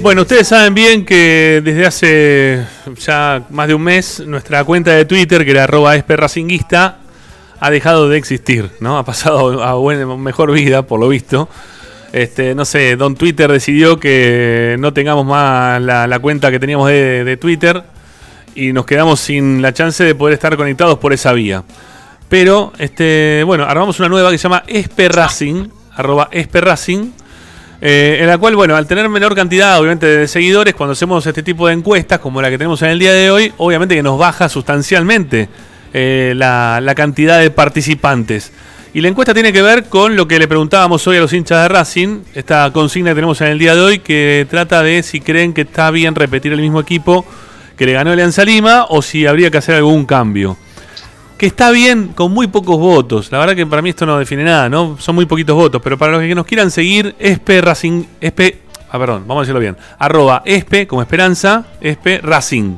Bueno, ustedes saben bien que desde hace ya más de un mes nuestra cuenta de Twitter, que era arroba esperracinguista, ha dejado de existir, ¿no? Ha pasado a buena, mejor vida, por lo visto. Este, no sé, Don Twitter decidió que no tengamos más la, cuenta que teníamos de, de Twitter y nos quedamos sin la chance de poder estar conectados por esa vía. Pero, este, bueno, armamos una nueva que se llama Esperracing, arroba Esperracing, eh, en la cual, bueno, al tener menor cantidad, obviamente, de seguidores, cuando hacemos este tipo de encuestas, como la que tenemos en el día de hoy, obviamente que nos baja sustancialmente eh, la, la cantidad de participantes. Y la encuesta tiene que ver con lo que le preguntábamos hoy a los hinchas de Racing, esta consigna que tenemos en el día de hoy, que trata de si creen que está bien repetir el mismo equipo que le ganó Alianza Lima o si habría que hacer algún cambio. Que está bien con muy pocos votos. La verdad que para mí esto no define nada, ¿no? Son muy poquitos votos. Pero para los que nos quieran seguir, Espe Racing. Espe. Ah, perdón, vamos a decirlo bien. Arroba Espe como esperanza, Espe Racing.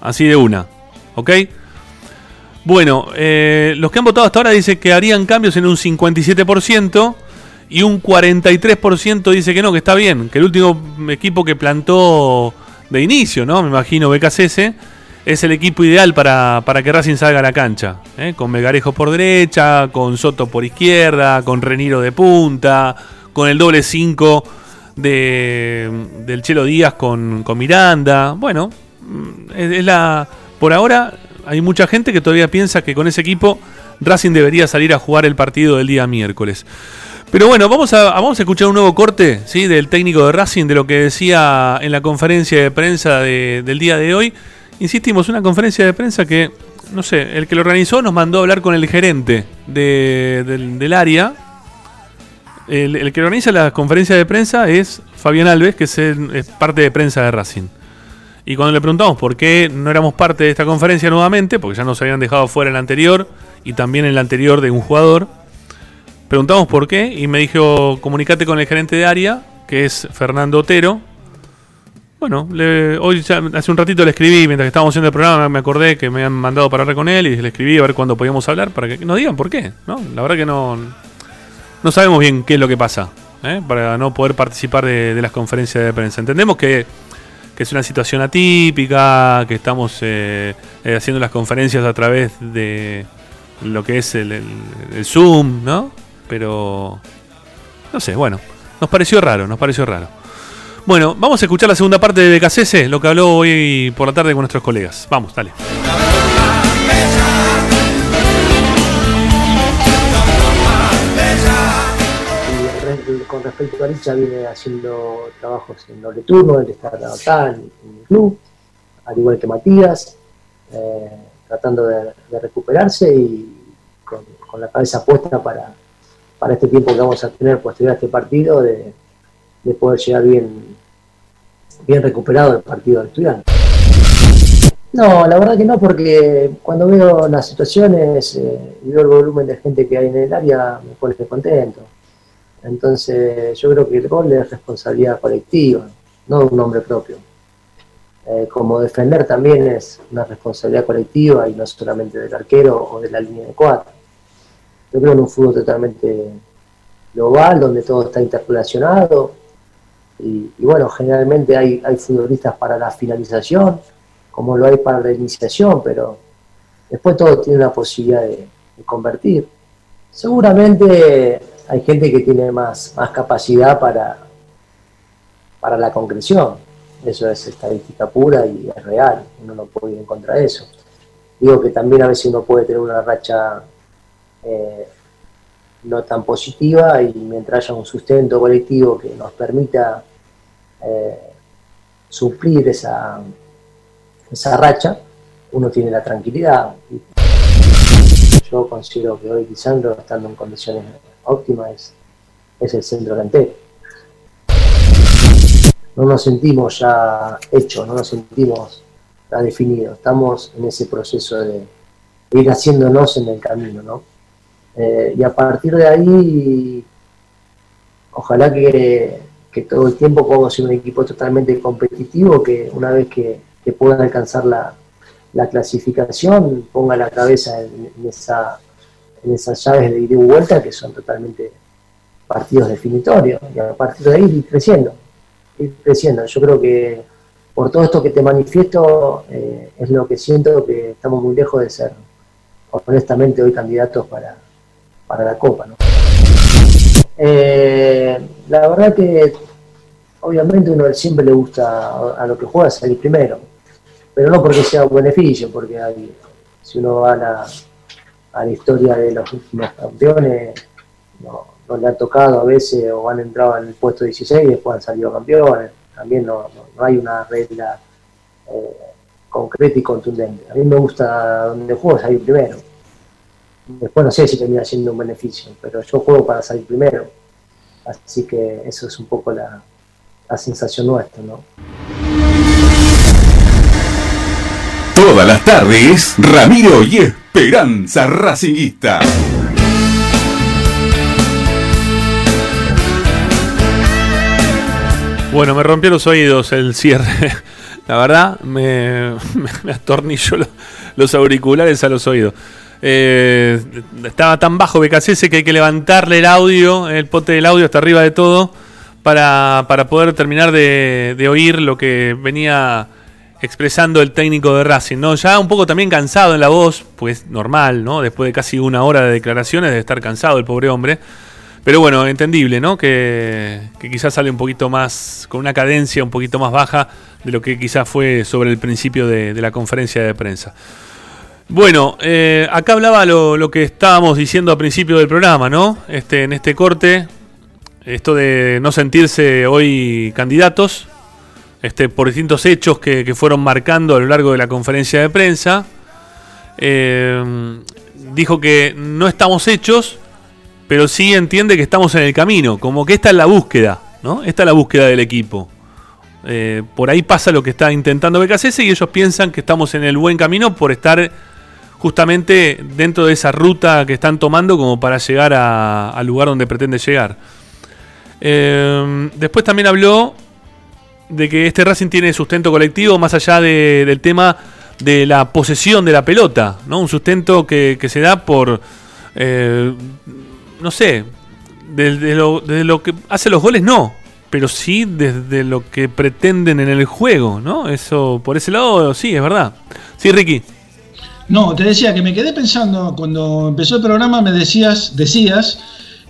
Así de una. ¿Ok? Bueno, eh, los que han votado hasta ahora dicen que harían cambios en un 57% y un 43% dice que no, que está bien, que el último equipo que plantó de inicio, ¿no? Me imagino BKCS, es el equipo ideal para, para que Racing salga a la cancha. ¿eh? Con Megarejo por derecha, con Soto por izquierda, con Reniro de punta, con el doble 5 de, del Chelo Díaz con, con Miranda. Bueno, mm, es, la. Por ahora hay mucha gente que todavía piensa que con ese equipo Racing debería salir a jugar el partido del día miércoles. Pero bueno, vamos a, vamos a escuchar un nuevo corte ¿sí? del técnico de Racing, de lo que decía en la conferencia de prensa de- del día de hoy. Insistimos, una conferencia de prensa que, no sé, el que lo organizó nos mandó a hablar con el gerente de- del, área. El, que organiza la conferencia de prensa es Fabián Alves, que es, es parte de prensa de Racing. Y cuando le preguntamos por qué no éramos parte de esta conferencia nuevamente, porque ya nos habían dejado fuera en la anterior y también en la anterior de un jugador, preguntamos por qué y me dijo, comunicate con el gerente de área, que es Fernando Otero. Bueno, hoy ya- hace un ratito le escribí, mientras que estábamos haciendo el programa, me acordé que me han mandado para hablar con él y le escribí a ver cuándo podíamos hablar para que nos digan por qué. ¿no? La verdad que no, no sabemos bien qué es lo que pasa ¿eh? para no poder participar de, de las conferencias de prensa. Entendemos que, que es una situación atípica, que estamos eh, eh, haciendo las conferencias a través de lo que es el, el- el Zoom, ¿no? Pero, no sé, bueno, nos pareció raro, nos pareció raro. Bueno, vamos a escuchar la segunda parte de BKCS, lo que habló hoy por la tarde con nuestros colegas. Vamos, dale. Con respecto a Richa viene haciendo trabajos en doble turno, él está acá en, el club, al igual que Matías, eh, tratando de, de recuperarse y con, con la cabeza puesta para, para este tiempo que vamos a tener posterior a este partido, de, de poder llegar bien, bien recuperado del partido del estudiante. No, la verdad que no, porque cuando veo las situaciones eh, y veo el volumen de gente que hay en el área, me pone contento. Entonces, yo creo que el gol es responsabilidad colectiva, no de un hombre propio. Eh, como defender también es una responsabilidad colectiva y no solamente del arquero o de la línea de cuatro. Yo creo en un fútbol totalmente global, donde todo está interrelacionado. Y, y bueno, generalmente hay, hay futbolistas para la finalización, como lo hay para la iniciación, pero después todo tiene una posibilidad de, de convertir. Seguramente hay gente que tiene más, más capacidad para, para la concreción. Eso es estadística pura y es real. Uno no puede ir en contra de eso. Digo que también a veces uno puede tener una racha eh, no tan positiva y mientras haya un sustento colectivo que nos permita eh, suplir esa, esa racha, uno tiene la tranquilidad. Yo considero que hoy Lisandro, estando en condiciones óptimas, es, es el centro delantero. No nos sentimos ya hechos, no nos sentimos ya definidos. Estamos en ese proceso de ir haciéndonos en el camino, ¿no? Eh, y a partir de ahí, ojalá que, que todo el tiempo podamos ser un equipo totalmente competitivo, que una vez que, que puedan alcanzar la, la clasificación, ponga la cabeza en, en esa, en esas llaves de ida y vuelta que son totalmente partidos definitorios, y a partir de ahí ir creciendo. ir creciendo. Yo creo que por todo esto que te manifiesto, eh, es lo que siento que estamos muy lejos de ser, honestamente, hoy candidatos para, para la Copa. ¿no? Eh, la verdad que obviamente uno siempre le gusta a, a lo que juega salir primero, pero no porque sea un beneficio, porque si uno va a la, a historia de los últimos campeones, no, le han tocado a veces o han entrado en el puesto 16 y después han salido campeones. También no, no- no hay una regla eh, concreta y contundente. A mí me gusta donde juego salir primero. Después no sé si termina siendo un beneficio, pero yo juego para salir primero. Así que eso es un poco la, la sensación nuestra, ¿no? Todas las tardes, Ramiro y Esperanza Racingista. Bueno, me rompió los oídos el cierre. La verdad, me, me, me atornilló lo- los auriculares a los oídos. Eh, estaba tan bajo BKCS que hay que levantarle el audio, el pote del audio hasta arriba de todo, para, para poder terminar de, oír lo que venía expresando el técnico de Racing. ¿no? Ya un poco también cansado en la voz, pues normal, ¿no? Después de casi una hora de declaraciones, de estar cansado el pobre hombre. Pero bueno, entendible, ¿no? Que, quizás sale un poquito más, con una cadencia un poquito más baja de lo que quizás fue sobre el principio de la conferencia de prensa. Bueno, eh, acá hablaba lo, que estábamos diciendo al principio del programa, ¿no? Este, en este corte, esto de no sentirse hoy candidatos, este, por distintos hechos que, fueron marcando a lo largo de la conferencia de prensa. Eh, dijo que no estamos hechos, pero sí entiende que estamos en el camino, como que esta es la búsqueda, ¿no? Esta es la búsqueda del equipo. Eh, por ahí pasa lo que está intentando BKCS y ellos piensan que estamos en el buen camino por estar justamente dentro de esa ruta que están tomando como para llegar a- al lugar donde pretende llegar. Eh, después también habló de que este Racing tiene sustento colectivo más allá de- del tema de la posesión de la pelota, ¿no? Un sustento que, que se da por, eh, no sé, desde lo, desde lo que hace los goles no, pero sí desde lo que pretenden en el juego, ¿no? Eso, por ese lado, sí, es verdad. Sí, Ricky. No, te decía que me quedé pensando cuando empezó el programa, me decías, decías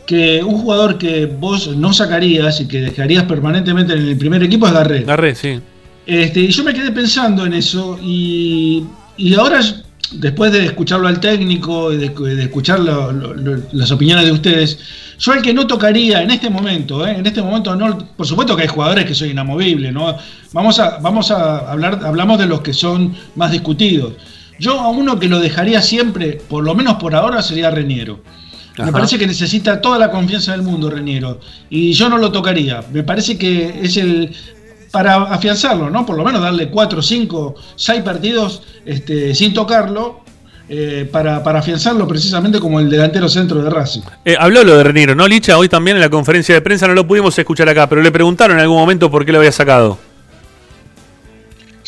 que un jugador que vos no sacarías y que dejarías permanentemente en el primer equipo es Garré. Garré, sí. Este, y yo me quedé pensando en eso y, y ahora, después de escucharlo al técnico y de, de escuchar lo- lo- lo- las opiniones de ustedes, yo el que no tocaría en este momento, ¿eh? en este momento no, por supuesto que hay jugadores que son inamovibles, ¿no? Vamos a, vamos a hablar, hablamos de los que son más discutidos. Yo a uno que lo dejaría siempre, por lo menos por ahora, sería Reniero. Me parece que necesita toda la confianza del mundo, Reniero. Y yo no lo tocaría. Me parece que es el. Para afianzarlo, ¿no? Por lo menos darle 4, 5, 6 partidos este, sin tocarlo. eh, para, para afianzarlo precisamente como el delantero centro de Racing. Eh, habló lo de Reniero, ¿no, Licha? Hoy también en la conferencia de prensa no lo pudimos escuchar acá, pero le preguntaron en algún momento por qué lo había sacado.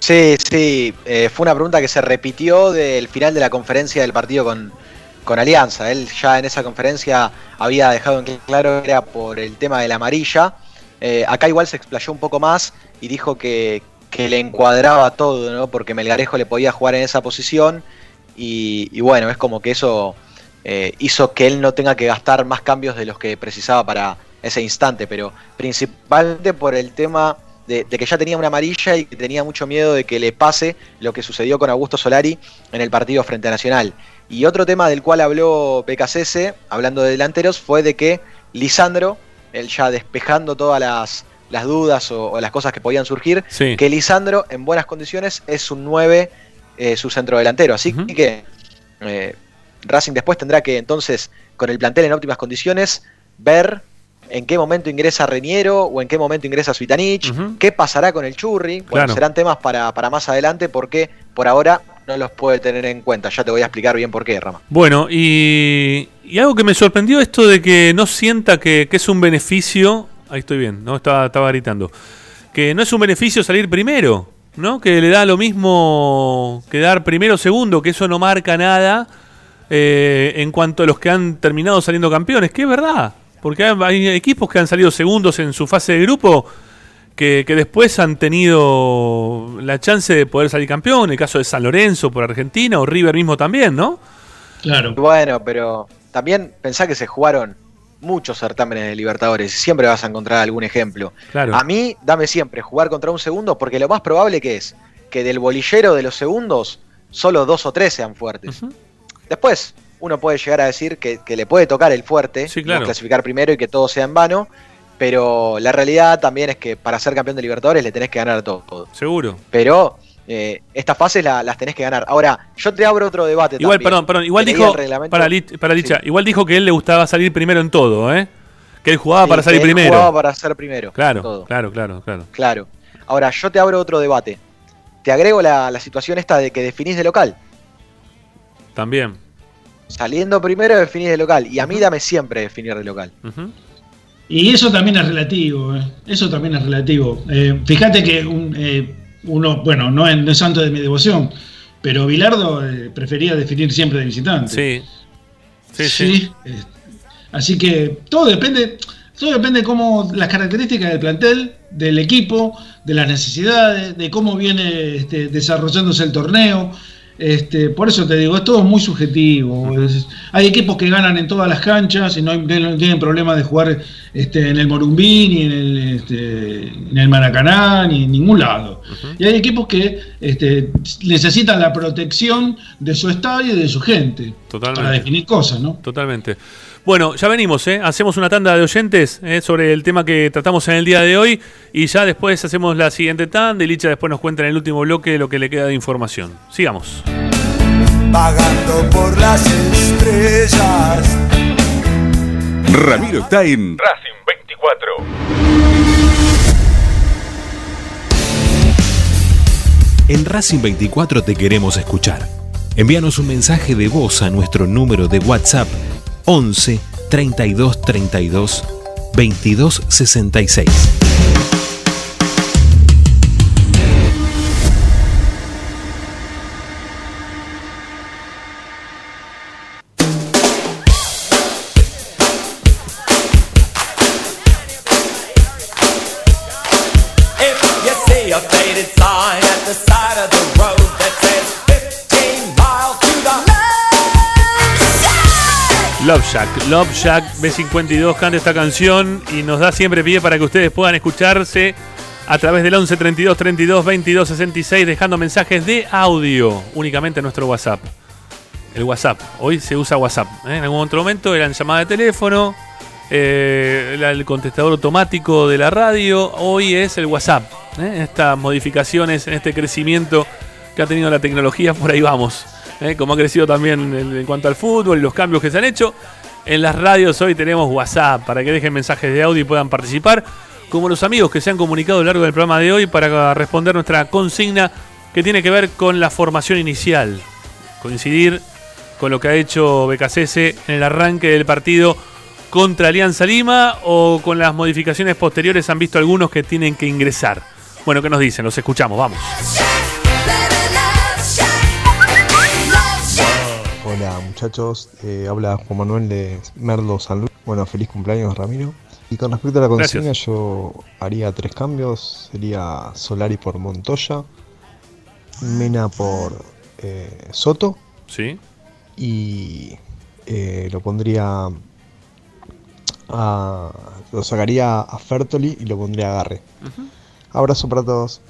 Sí, sí, eh, fue una pregunta que se repitió del final de la conferencia del partido con, con Alianza. Él ya en esa conferencia había dejado en claro que era por el tema de la amarilla. Eh, acá igual se explayó un poco más y dijo que, que le encuadraba todo, ¿no? Porque Melgarejo le podía jugar en esa posición y, y bueno, es como que eso eh, hizo que él no tenga que gastar más cambios de los que precisaba para ese instante, pero principalmente por el tema de, de que ya tenía una amarilla y que tenía mucho miedo de que le pase lo que sucedió con Augusto Solari en el partido frente a Nacional. Y otro tema del cual habló BKCS, hablando de delanteros, fue de que Lisandro, él ya despejando todas las, las dudas o, o las cosas que podían surgir, Sí. que Lisandro en buenas condiciones es un 9, eh, su centro delantero. Así que eh, Racing después tendrá que entonces, con el plantel en óptimas condiciones, ver en qué momento ingresa Reñero o en qué momento ingresa Suitanich, qué pasará con el Churri. Bueno, Claro. serán temas para, para más adelante porque por ahora no los puede tener en cuenta. Ya te voy a explicar bien por qué, Rama. Bueno, y, y algo que me sorprendió esto de que no sienta que, que es un beneficio. Ahí estoy bien, ¿no? Estaba, estaba gritando. Que no es un beneficio salir primero, ¿no? Que le da lo mismo quedar primero o segundo, que eso no marca nada eh, en cuanto a los que han terminado saliendo campeones, que es verdad. Porque hay, hay equipos que han salido segundos en su fase de grupo que, que después han tenido la chance de poder salir campeón, el caso de San Lorenzo por Argentina o River mismo también, ¿no? Claro. Bueno, pero también pensá que se jugaron muchos certámenes de Libertadores siempre vas a encontrar algún ejemplo. Claro. A mí, dame siempre jugar contra un segundo porque lo más probable que es que del bolillero de los segundos solo dos o tres sean fuertes. Después, uno puede llegar a decir que, que le puede tocar el fuerte, Sí, claro. no clasificar primero y que todo sea en vano, pero la realidad también es que para ser campeón de Libertadores le tenés que ganar a todo. Seguro. Pero eh, estas fases la- las tenés que ganar. Ahora, yo te abro otro debate. Igual, también, perdón, perdón, igual dijo, para, para Licha, igual dijo que él le gustaba salir primero en todo, ¿eh? Que él jugaba Sí, para salir que él primero. jugaba para ser primero. Claro, todo. claro, claro, claro. Claro. Ahora, yo te abro otro debate. Te agrego la, la situación esta de que definís de local. También. Saliendo primero definís de local. Y a mí dame siempre definir de local. Y eso también es relativo, eh. eso también es relativo. Eh, fíjate que un, eh, uno, bueno, no es, no es santo de mi devoción, pero Bilardo eh, prefería definir siempre de visitante. Sí. Sí, sí. eh, así que todo depende, todo depende de cómo las características del plantel, del equipo, de las necesidades, de cómo viene este, desarrollándose el torneo. Este, por eso te digo, es todo muy subjetivo. Es- hay equipos que ganan en todas las canchas y no, hay- no tienen problema de jugar este, en el Morumbí, ni en el, este, en el Maracaná, ni en ningún lado. Y hay equipos que este, necesitan la protección de su estadio y de su gente Totalmente. para definir cosas, ¿no? Totalmente. Bueno, ya venimos, ¿eh? Hacemos una tanda de oyentes ¿eh? sobre el tema que tratamos en el día de hoy y ya después hacemos la siguiente tanda y Licha después nos cuenta en el último bloque lo que le queda de información. Sigamos. Vagando por las estrellas. Ramiro está en Racing 24. En Racing 24 te queremos escuchar. Envíanos un mensaje de voz a nuestro número de WhatsApp 11 32 32 22 66. Love Shack, Love Shack B52 canta esta canción y nos da siempre pie para que ustedes puedan escucharse a través del 11 32 32 22 66 dejando mensajes de audio únicamente en nuestro WhatsApp. El WhatsApp, hoy se usa WhatsApp. ¿eh? En algún otro momento eran llamadas de teléfono, eh, el contestador automático de la radio, hoy es el WhatsApp. ¿eh? Estas modificaciones, en este crecimiento que ha tenido la tecnología, por ahí vamos. ¿Eh? Como ha crecido también en, cuanto al fútbol y los cambios que se han hecho. En las radios hoy tenemos WhatsApp para que dejen mensajes de audio y puedan participar. Como los amigos que se han comunicado a lo largo del programa de hoy para responder nuestra consigna que tiene que ver con la formación inicial. Coincidir con lo que ha hecho BKCS en el arranque del partido contra Alianza Lima o con las modificaciones posteriores han visto algunos que tienen que ingresar. Bueno, ¿qué nos dicen? Los escuchamos, vamos. Hola muchachos, eh, habla Juan Manuel de Merlo San Luis. Bueno, feliz cumpleaños Ramiro. Y con respecto a la consigna, Gracias. yo haría tres cambios. Sería Solari por Montoya, Mena por eh, Soto. Sí. Y eh, lo pondría a... Lo sacaría a Fertoli y lo pondría a Garre. Abrazo para todos.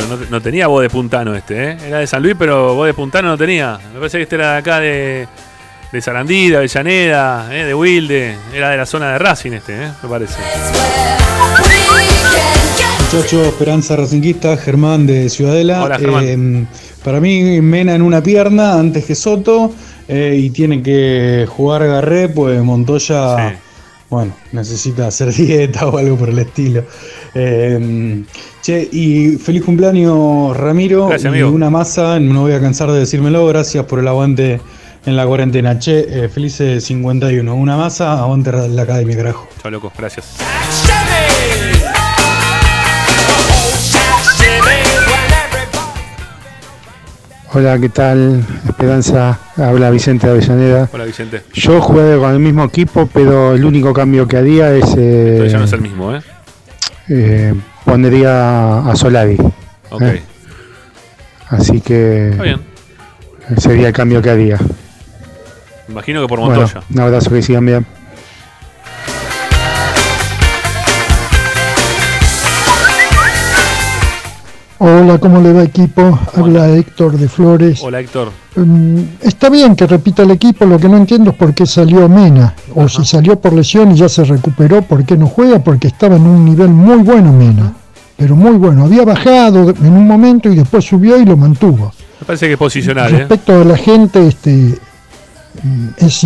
Pero no, no tenía voz de puntano este, ¿eh? Era de San Luis, pero voz de puntano no tenía. Me parece que este era de acá de, de Sarandí, de Avellaneda, ¿eh? de Wilde. Era de la zona de Racing este, ¿eh? Me parece. Muchacho, Esperanza Racinguista, Germán de Ciudadela. Hola, Germán. Para mí, Mena en una pierna antes que Soto. y tiene que jugar Garré, pues Montoya, bueno, necesita hacer dieta o algo por el estilo. Eh, che, y feliz cumpleaños, Ramiro. Gracias, y amigo. una masa, no voy a cansar de decírmelo. Gracias por el aguante en la cuarentena. Che, eh, felices 51. Una masa, aguante la academia, carajo. Chao, loco, gracias. Hola, ¿qué tal? Esperanza, habla Vicente de Avellaneda. Hola Vicente. Yo juego con el mismo equipo, pero el único cambio que haría es. eh, Entonces ya no es el mismo, ¿eh? eh, pondría a Solari. Ok. ¿eh? Así que. Está bien. Sería el cambio que haría. Imagino que por Bueno, Montoya. un abrazo, que sigan bien. Hola, ¿cómo le va equipo? Habla Héctor de Flores. Hola Héctor. Mm, está bien que repita el equipo, lo que no entiendo es por qué salió Mena. O si salió por lesión y ya se recuperó, ¿por qué no juega? Porque estaba en un nivel muy bueno Mena. Pero muy bueno. Había bajado en un momento y después subió y lo mantuvo. Me parece que es posicional, ¿eh? Respecto a la gente, este, mm, es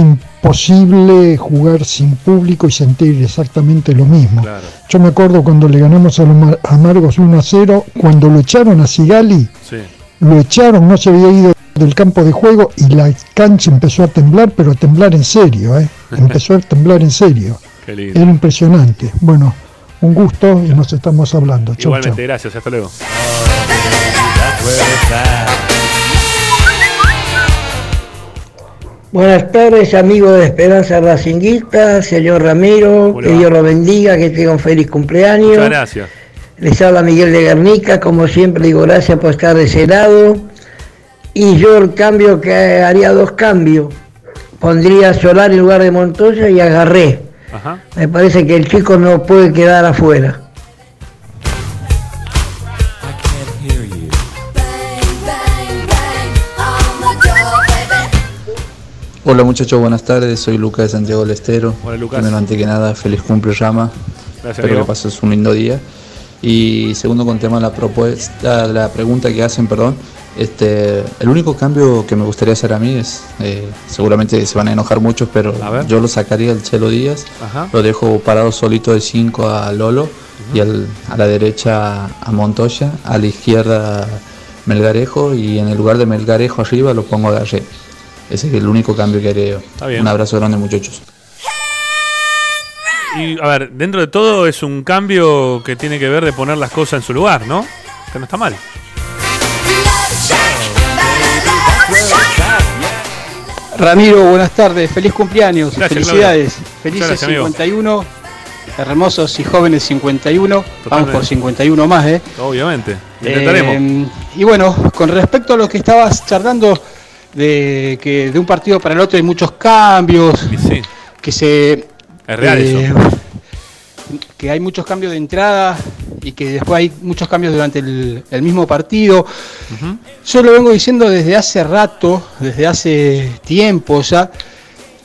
imposible jugar sin público y sentir exactamente lo mismo. Yo me acuerdo cuando le ganamos a los Mar- Amargos 1 a 0, cuando lo echaron a Sigali, Sí. lo echaron, no se había ido del campo de juego y la cancha empezó a temblar, pero a temblar en serio, ¿eh? empezó a temblar en serio. Qué lindo. Era impresionante. Bueno, un gusto y nos estamos hablando. Chau, chau. Igualmente, gracias. Hasta luego. Buenas tardes, amigos de Esperanza Racinguista, señor Ramiro, que Dios lo bendiga, que tenga un feliz cumpleaños. Muchas gracias. Les habla Miguel de Guernica, como siempre digo gracias por estar de ese lado. Y yo el cambio que haría dos cambios. Pondría Solar en lugar de Montoya y agarré. Ajá. Me parece que el chico no puede quedar afuera. Hola muchachos, buenas tardes. Soy Lucas de Santiago del Estero. Hola, Lucas. Primero, antes que nada, feliz cumple Rama. Gracias, Espero amigo. que pases un lindo día. Y segundo, con tema de la propuesta, la pregunta que hacen, perdón. Este, el único cambio que me gustaría hacer a mí es, eh, seguramente se van a enojar muchos, pero yo lo sacaría al Chelo Díaz, Ajá. lo dejo parado solito de 5 a Lolo y al- a la derecha a Montoya, a la izquierda Melgarejo y en el lugar de Melgarejo arriba lo pongo a Garré. Ese es el único cambio que haré yo. Está bien. Un abrazo grande muchachos. Y a ver, dentro de todo es un cambio que tiene que ver de poner las cosas en su lugar, ¿no? Que no está mal. Ramiro, buenas tardes, feliz cumpleaños, Gracias, felicidades, Claudio. felices Muchas gracias, amigo. 51, hermosos y jóvenes 51, vamos por 51 más, ¿eh? Obviamente. Lo intentaremos. Eh, y bueno, con respecto a lo que estabas charlando de que de un partido para el otro hay muchos cambios, que se Es real eh, eso. que hay muchos cambios de entrada y que después hay muchos cambios durante el, el mismo partido. Yo lo vengo diciendo desde hace rato, desde hace tiempo ya,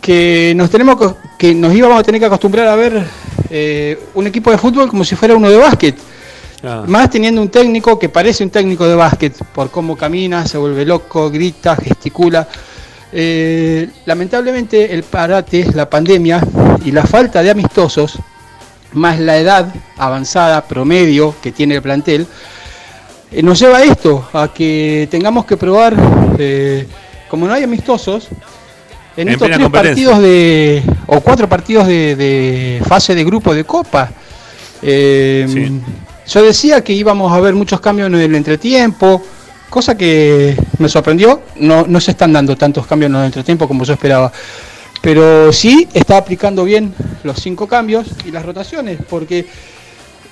que nos tenemos que, que nos íbamos a tener que acostumbrar a ver eh, un equipo de fútbol como si fuera uno de básquet. Ah. Más teniendo un técnico que parece un técnico de básquet, por cómo camina, se vuelve loco, grita, gesticula. Eh, lamentablemente el parate, la pandemia y la falta de amistosos, más la edad avanzada, promedio que tiene el plantel, eh, nos lleva a esto, a que tengamos que probar, eh, como no hay amistosos, en, En estos tres partidos de, o cuatro partidos de, de fase de grupo de Copa. Eh, Yo decía que íbamos a ver muchos cambios en el entretiempo, cosa que me sorprendió. No, no se están dando tantos cambios en el entretiempo como yo esperaba. Pero sí está aplicando bien los cinco cambios y las rotaciones, porque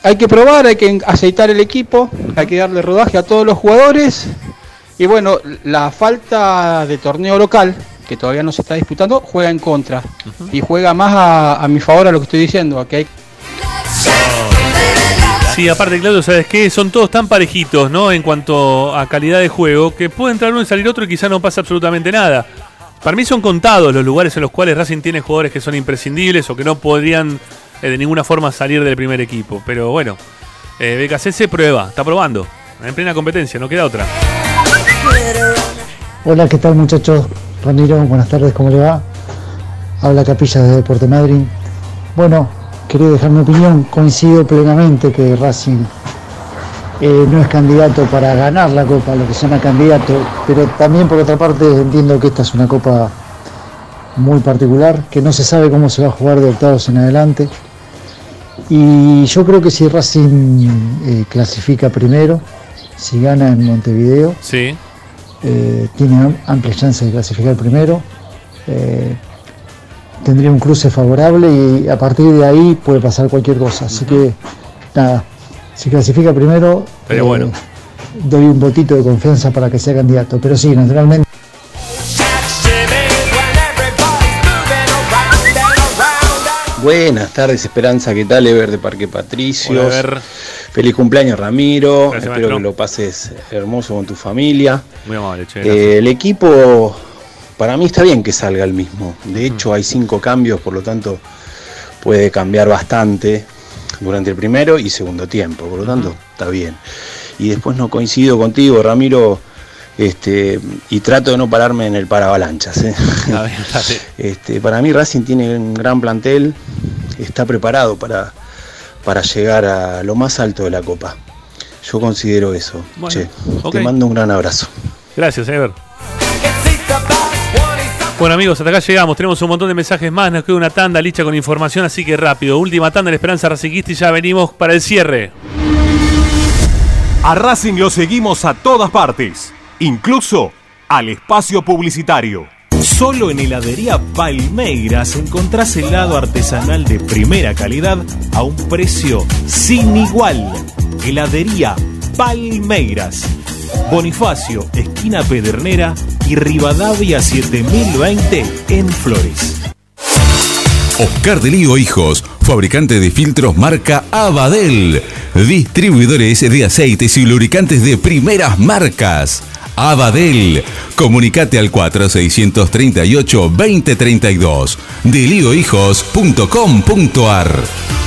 hay que probar, hay que aceitar el equipo, hay que darle rodaje a todos los jugadores. Y bueno, la falta de torneo local, que todavía no se está disputando, juega en contra. Y juega más a, a mi favor a lo que estoy diciendo, a que hay Sí, aparte, Claudio, ¿sabes qué? Son todos tan parejitos, ¿no? En cuanto a calidad de juego, que puede entrar uno y salir otro y quizá no pasa absolutamente nada. Para mí son contados los lugares en los cuales Racing tiene jugadores que son imprescindibles o que no podrían eh, de ninguna forma salir del primer equipo. Pero bueno, eh, BKC prueba, está probando. En plena competencia, no queda otra. Hola, ¿qué tal muchachos? Ramiro, buenas tardes, ¿cómo le va? Habla Capilla de Deporte Madrid. Bueno, quería dejar mi opinión, coincido plenamente que Racing eh, no es candidato para ganar la Copa, lo que se llama candidato, pero también por otra parte entiendo que esta es una Copa muy particular, que no se sabe cómo se va a jugar de octavos en adelante. Y yo creo que si Racing eh, clasifica primero, si gana en Montevideo, Sí. eh, tiene am- amplias chances de clasificar primero. Eh, tendría un cruce favorable y a partir de ahí puede pasar cualquier cosa. Así que, nada, si clasifica primero, Estaría eh, bueno. doy un votito de confianza para que sea candidato. Pero sí, naturalmente. Buenas tardes, Esperanza. ¿Qué tal, Ever de Parque Ever. Feliz cumpleaños, Ramiro. Gracias, Espero maestro. que lo pases hermoso con tu familia. Muy amable, che. Eh, el equipo, para mí está bien que salga el mismo. De hecho, hay cinco cambios, por lo tanto, puede cambiar bastante durante el primero y segundo tiempo. Por lo tanto, está bien. Y después no coincido contigo, Ramiro. Este, y trato de no pararme en el paravalanchas. ¿eh? Este, para mí Racing tiene un gran plantel, está preparado para, para llegar a lo más alto de la Copa. Yo considero eso. Bueno, Che. Te mando un gran abrazo. Gracias, Ever. Bueno amigos, hasta acá llegamos. Tenemos un montón de mensajes más. Nos queda una tanda licha con información, así que rápido. Última tanda en Esperanza Racinguista y ya venimos para el cierre. A Racing lo seguimos a todas partes, incluso al espacio publicitario. Solo en heladería Palmeiras encontrás helado artesanal de primera calidad a un precio sin igual. Heladería Palmeiras. Bonifacio, esquina Pedernera y Rivadavia 7020 en Flores. Oscar de Lío Hijos, fabricante de filtros marca Abadel. Distribuidores de aceites y lubricantes de primeras marcas. Abadel. Comunicate al 4638-2032. Deliohijos.com.ar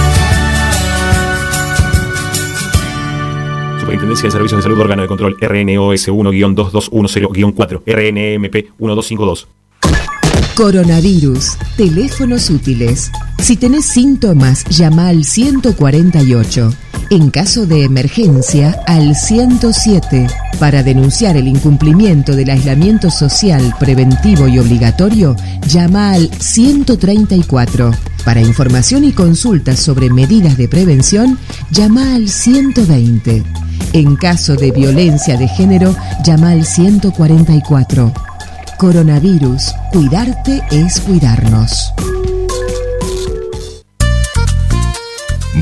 Superintendencia de Servicios de Salud Órgano de Control RNOS 1-2210-4 RNMP 1252 Coronavirus. Teléfonos útiles. Si tenés síntomas, llama al 148. En caso de emergencia, al 107. Para denunciar el incumplimiento del aislamiento social preventivo y obligatorio, llama al 134. Para información y consultas sobre medidas de prevención, llama al 120. En caso de violencia de género, llama al 144. Coronavirus. Cuidarte es cuidarnos.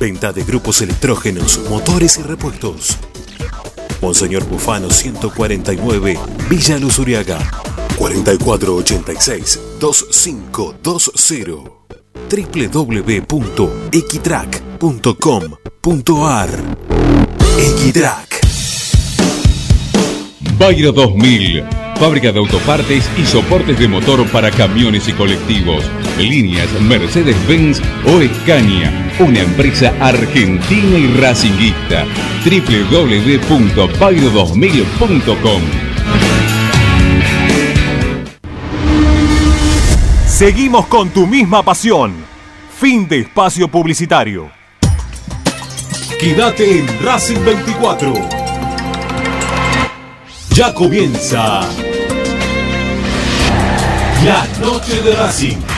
Venta de grupos electrógenos, motores y repuestos. Monseñor Bufano 149, Villa Luz Uriaga. 4486-2520. www.equitrack.com.ar Equitrack. Bayro 2000, fábrica de autopartes y soportes de motor para camiones y colectivos. Líneas Mercedes-Benz o Escaña, una empresa argentina y racinguista. www.bayro2000.com Seguimos con tu misma pasión. Fin de espacio publicitario. Quédate en Racing 24. Ya comienza La noche de Racing.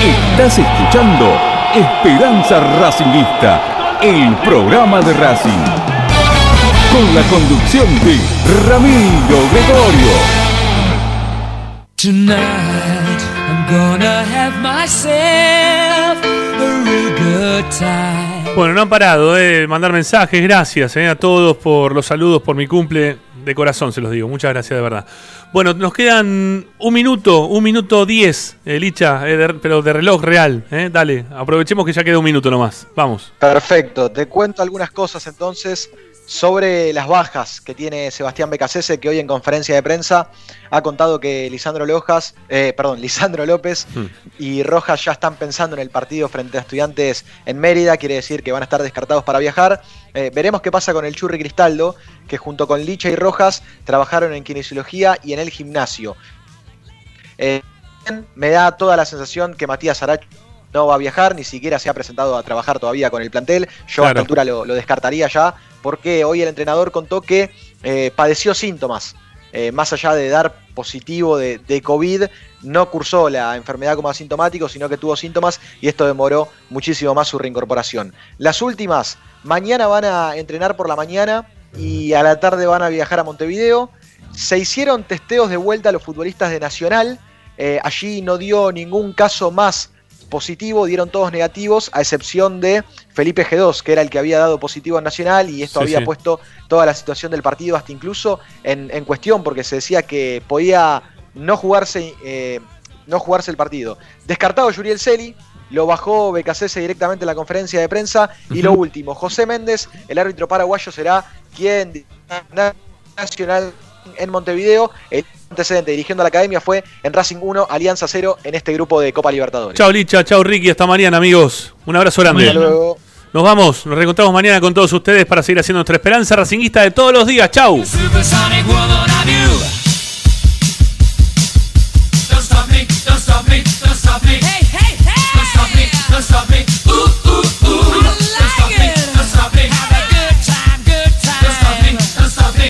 Estás escuchando Esperanza Racingista, el programa de Racing. Con la conducción de Ramiro Gregorio. Tonight I'm gonna have myself a real good time. Bueno, no han parado de mandar mensajes. Gracias eh, a todos por los saludos, por mi cumple. De corazón se los digo. Muchas gracias, de verdad. Bueno, nos quedan un minuto, un minuto diez, eh, Licha, eh, de- pero de reloj real. eh. Dale, aprovechemos que ya queda un minuto nomás. Vamos. Perfecto, te cuento algunas cosas entonces sobre las bajas que tiene Sebastián Becasese, que hoy en conferencia de prensa ha contado que Lisandro Lojas, eh, perdón, Lisandro López y Rojas ya están pensando en el partido frente a estudiantes en Mérida, quiere decir que van a estar descartados para viajar. Eh, veremos qué pasa con el Churri Cristaldo, que junto con Licha y Rojas trabajaron en kinesiología y en el gimnasio. Eh, me da toda la sensación que Matías Arach no va a viajar, ni siquiera se ha presentado a trabajar todavía con el plantel. Yo a esta altura lo, lo descartaría ya, porque hoy el entrenador contó que eh, padeció síntomas. Eh, más allá de dar positivo de, de COVID, no cursó la enfermedad como asintomático, sino que tuvo síntomas y esto demoró muchísimo más su reincorporación. Las últimas, mañana van a entrenar por la mañana y a la tarde van a viajar a Montevideo. Se hicieron testeos de vuelta a los futbolistas de Nacional. Eh, allí no dio ningún caso más positivo, dieron todos negativos, a excepción de Felipe G2, que era el que había dado positivo en Nacional, y esto Sí, había sí. puesto toda la situación del partido, hasta incluso en, en cuestión, porque se decía que podía no jugarse, eh, no jugarse el partido. Descartado Yuriel Celi, lo bajó Becasese directamente en la conferencia de prensa, y lo último, José Méndez, el árbitro paraguayo, será quien Nacional en Montevideo. El antecedente dirigiendo a la academia fue en Racing 1, Alianza 0 en este grupo de Copa Libertadores. Chao Licha, chao Ricky, hasta mañana amigos. Un abrazo grande. Hasta luego. Nos vamos, nos reencontramos mañana con todos ustedes para seguir haciendo nuestra esperanza racinguista de todos los días. Chau. Don't stop